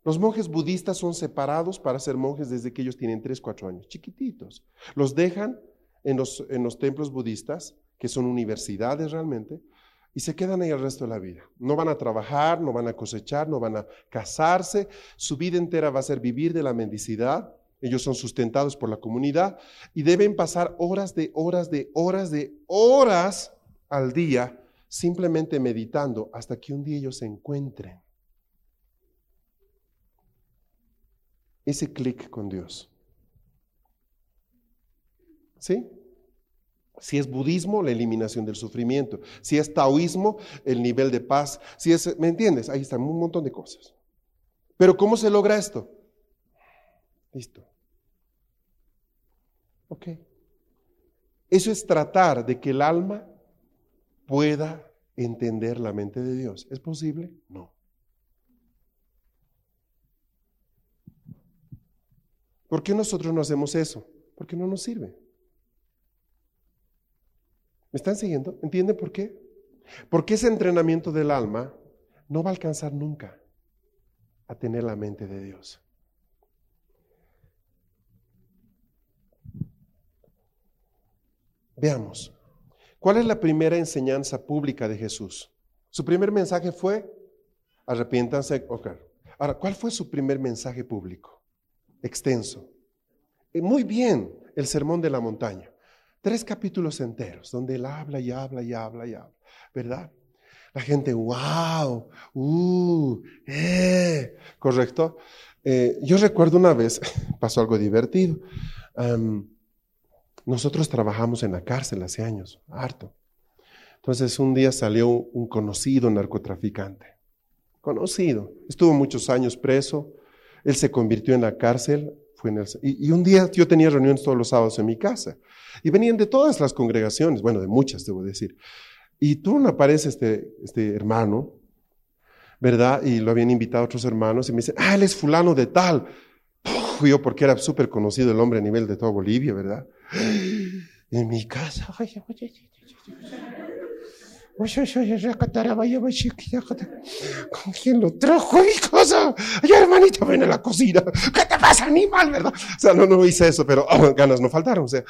Los monjes budistas son separados para ser monjes desde que ellos tienen 3, 4 años, chiquititos. Los dejan en los, en los templos budistas, que son universidades realmente, y se quedan ahí el resto de la vida. No van a trabajar, no van a cosechar, no van a casarse. Su vida entera va a ser vivir de la mendicidad. Ellos son sustentados por la comunidad y deben pasar horas de horas de horas de horas al día simplemente meditando hasta que un día ellos se encuentren ese clic con Dios. ¿Sí? Si es budismo, la eliminación del sufrimiento. Si es taoísmo, el nivel de paz. Si es, ¿me entiendes? Ahí están un montón de cosas. Pero ¿cómo se logra esto? Listo. Ok. Eso es tratar de que el alma pueda entender la mente de Dios. ¿Es posible? No. ¿Por qué nosotros no hacemos eso? Porque no nos sirve. ¿Me están siguiendo? ¿Entienden por qué? Porque ese entrenamiento del alma no va a alcanzar nunca a tener la mente de Dios. Veamos, ¿cuál es la primera enseñanza pública de Jesús? Su primer mensaje fue, arrepiéntanse. Ahora, ¿cuál fue su primer mensaje público? Extenso. muy bien, el sermón de la montaña. Tres capítulos enteros, donde él habla y habla y habla y habla, ¿verdad? La gente, wow, uh, eh, correcto. Eh, yo recuerdo una vez, pasó algo divertido. nosotros trabajamos en la cárcel hace años, harto. Entonces un día salió un conocido narcotraficante, conocido, estuvo muchos años preso, él se convirtió en la cárcel, fue en y, y, un día yo tenía reuniones todos los sábados en mi casa y venían de todas las congregaciones, bueno, de muchas debo decir. Y tú no aparece este, este hermano, ¿verdad? Y lo habían invitado otros hermanos y me dicen, ah, él es fulano de tal. Uf, yo porque era súper conocido el hombre a nivel de toda Bolivia, ¿verdad? En mi casa. ¿Con quién lo trajo cosa? Ay, hermanita, ven a la cocina. ¿Qué te pasa, animal, verdad? O sea, no, no hice eso, pero oh, ganas no faltaron. O sea,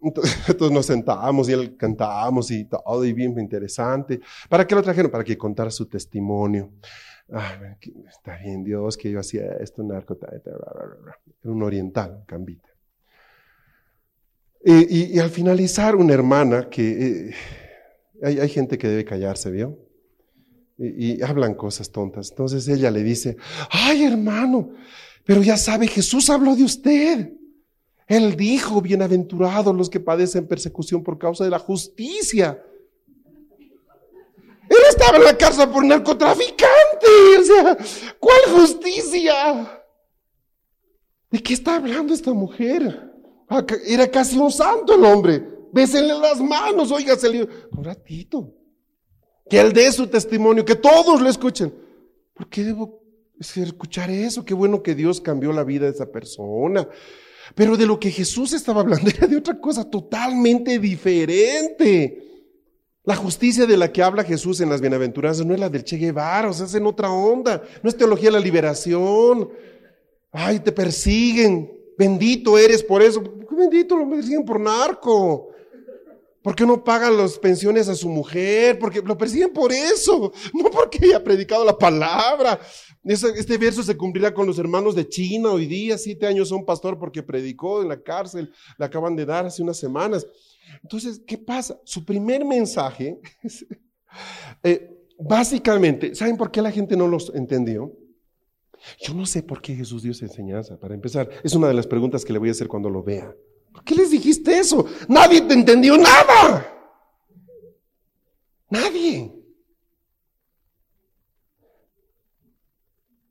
entonces nos sentábamos y él cantábamos y todo, y bien interesante. ¿Para qué lo trajeron? Para que contara su testimonio. está bien, Dios, que yo hacía esto, narco, era un oriental, cambita. Y, y, al finalizar, una hermana que eh, hay, hay, gente que debe callarse, ¿vio? Y, hablan cosas tontas. Entonces ella le dice, ay hermano, pero ya sabe, Jesús habló de usted. Él dijo, bienaventurados los que padecen persecución por causa de la justicia. Él estaba en la cárcel por narcotraficante. O sea, ¿cuál justicia? ¿De qué está hablando esta mujer? Ah, era casi un santo el hombre. Bésenle las manos, oiga, Un ratito. Que él dé su testimonio, que todos lo escuchen. ¿Por qué debo escuchar eso? Qué bueno que Dios cambió la vida de esa persona. Pero de lo que Jesús estaba hablando era de otra cosa totalmente diferente. La justicia de la que habla Jesús en las bienaventuranzas no es la del Che Guevara, o sea, es en otra onda. No es teología de la liberación. Ay, te persiguen. Bendito eres por eso. Bendito lo persiguen por narco. ¿Por qué no pagan las pensiones a su mujer? Porque lo persiguen por eso, no porque haya predicado la palabra. Este verso se cumplirá con los hermanos de China hoy día, siete años son pastor porque predicó en la cárcel, le acaban de dar hace unas semanas. Entonces, ¿qué pasa? Su primer mensaje, eh, básicamente, ¿saben por qué la gente no los entendió? Yo no sé por qué Jesús dio esa enseñanza, para empezar. Es una de las preguntas que le voy a hacer cuando lo vea. ¿Por qué les dijiste eso? Nadie te entendió nada. Nadie.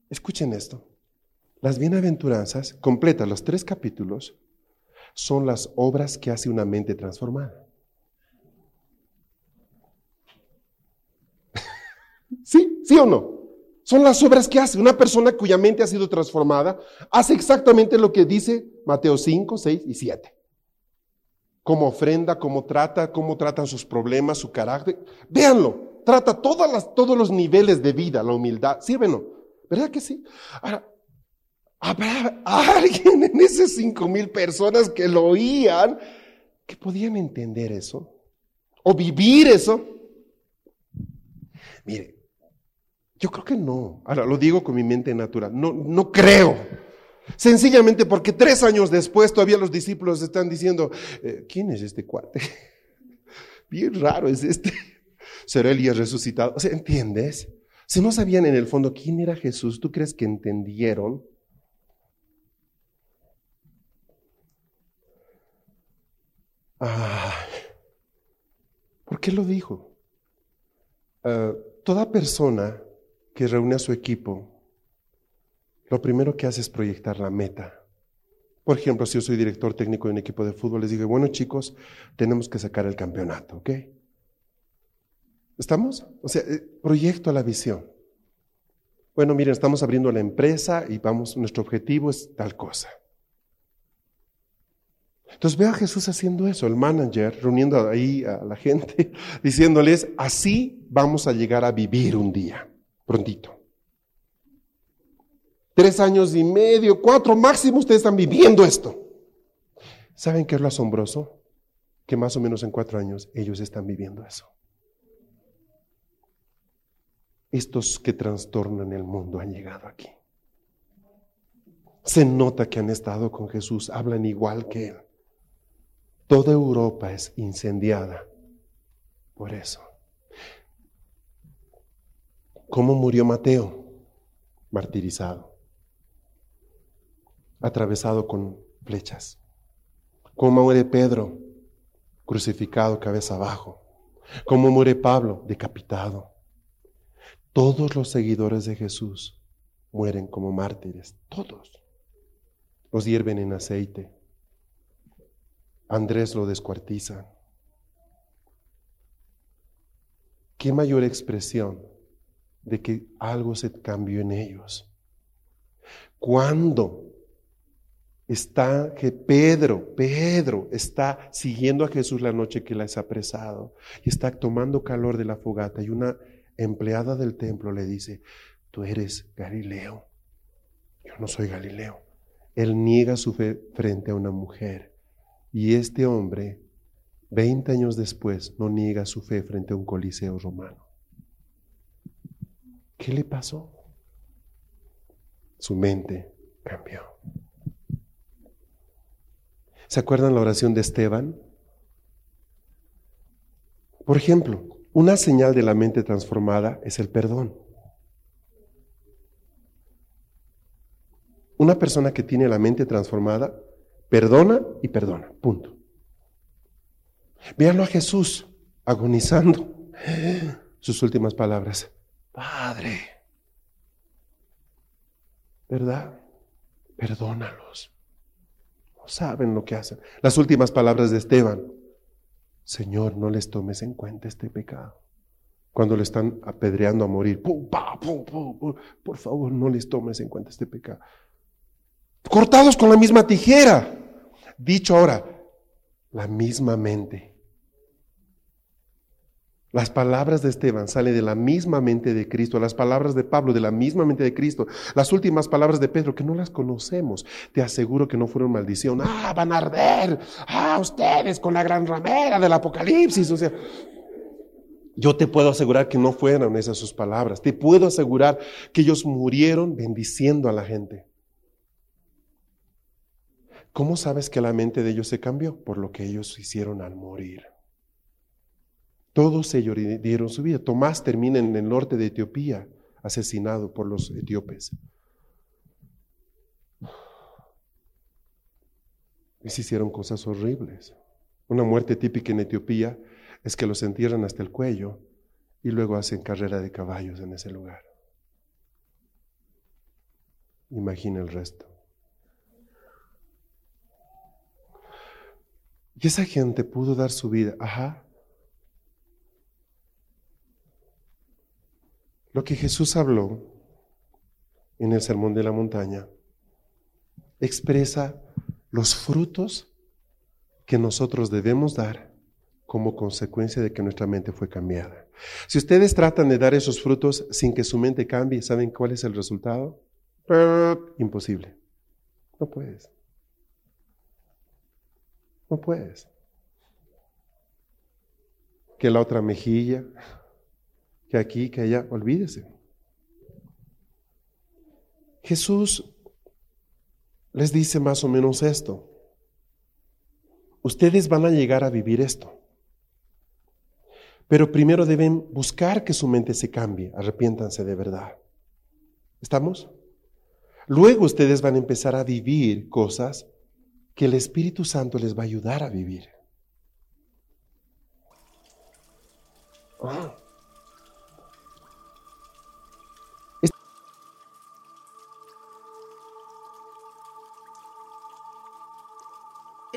Escuchen esto. Las bienaventuranzas, completas los tres capítulos, son las obras que hace una mente transformada. ¿Sí? ¿Sí o no? Son las obras que hace una persona cuya mente ha sido transformada, hace exactamente lo que dice Mateo 5, 6 y 7. Cómo ofrenda, cómo trata, cómo tratan sus problemas, su carácter. Véanlo, trata todas las, todos los niveles de vida, la humildad. ¿Sí o no? ¿Verdad que sí? Ahora, ¿habrá alguien en esas cinco mil personas que lo oían que podían entender eso? ¿O vivir eso? Mire, yo creo que no. Ahora, lo digo con mi mente natural. No, no creo. Sencillamente porque tres años después todavía los discípulos están diciendo, eh, ¿quién es este cuate? Bien raro es este. ¿Será Elías resucitado? O sea, ¿entiendes? Si no sabían en el fondo quién era Jesús, ¿tú crees que entendieron? ¿Por qué lo dijo? Ah, toda persona que reúne a su equipo, lo primero que hace es proyectar la meta. Por ejemplo, si yo soy director técnico de un equipo de fútbol, les digo, bueno chicos, tenemos que sacar el campeonato, ¿ok? ¿Estamos? O sea, eh, proyecto la visión. Bueno, miren, estamos abriendo la empresa y vamos, nuestro objetivo es tal cosa. Entonces ve a Jesús haciendo eso, el manager reuniendo ahí a la gente, diciéndoles, así vamos a llegar a vivir un día, prontito. Tres años y medio, cuatro máximo, ustedes están viviendo esto. ¿Saben qué es lo asombroso? Que más o menos en cuatro años ellos están viviendo eso. Estos que trastornan el mundo han llegado aquí. Se nota que han estado con Jesús, hablan igual que Él. Toda Europa es incendiada por eso. ¿Cómo murió Mateo? Martirizado, atravesado con flechas. ¿Cómo muere Pedro? Crucificado cabeza abajo. ¿Cómo muere Pablo? Decapitado. Todos los seguidores de Jesús mueren como mártires, todos. Los hierven en aceite. Andrés lo descuartiza. ¿Qué mayor expresión de que algo se cambió en ellos? Cuando está que Pedro, Pedro está siguiendo a Jesús la noche que la es apresado y está tomando calor de la fogata y una empleada del templo le dice, tú eres Galileo, yo no soy Galileo. Él niega su fe frente a una mujer y este hombre, 20 años después, no niega su fe frente a un coliseo romano. ¿Qué le pasó? Su mente cambió. ¿Se acuerdan la oración de Esteban? Por ejemplo, una señal de la mente transformada es el perdón. Una persona que tiene la mente transformada Perdona y perdona. Punto. Véanlo a Jesús agonizando. Sus últimas palabras. Padre. ¿Verdad? Perdónalos. No saben lo que hacen. Las últimas palabras de Esteban. Señor, no les tomes en cuenta este pecado. Cuando le están apedreando a morir. Por favor, no les tomes en cuenta este pecado cortados con la misma tijera. Dicho ahora, la misma mente. Las palabras de Esteban salen de la misma mente de Cristo, las palabras de Pablo de la misma mente de Cristo, las últimas palabras de Pedro que no las conocemos, te aseguro que no fueron maldición. Ah, van a arder. Ah, ustedes con la gran ramera del Apocalipsis. O sea, yo te puedo asegurar que no fueron esas sus palabras. Te puedo asegurar que ellos murieron bendiciendo a la gente. ¿Cómo sabes que la mente de ellos se cambió? Por lo que ellos hicieron al morir. Todos ellos dieron su vida. Tomás termina en el norte de Etiopía, asesinado por los etíopes. Y se hicieron cosas horribles. Una muerte típica en Etiopía es que los entierran hasta el cuello y luego hacen carrera de caballos en ese lugar. Imagina el resto. Y esa gente pudo dar su vida. Ajá. Lo que Jesús habló en el Sermón de la Montaña expresa los frutos que nosotros debemos dar como consecuencia de que nuestra mente fue cambiada. Si ustedes tratan de dar esos frutos sin que su mente cambie, ¿saben cuál es el resultado? Imposible. No puedes. No puedes. Que la otra mejilla, que aquí, que allá, olvídese. Jesús les dice más o menos esto. Ustedes van a llegar a vivir esto. Pero primero deben buscar que su mente se cambie, arrepiéntanse de verdad. ¿Estamos? Luego ustedes van a empezar a vivir cosas que el Espíritu Santo les va a ayudar a vivir. Ah.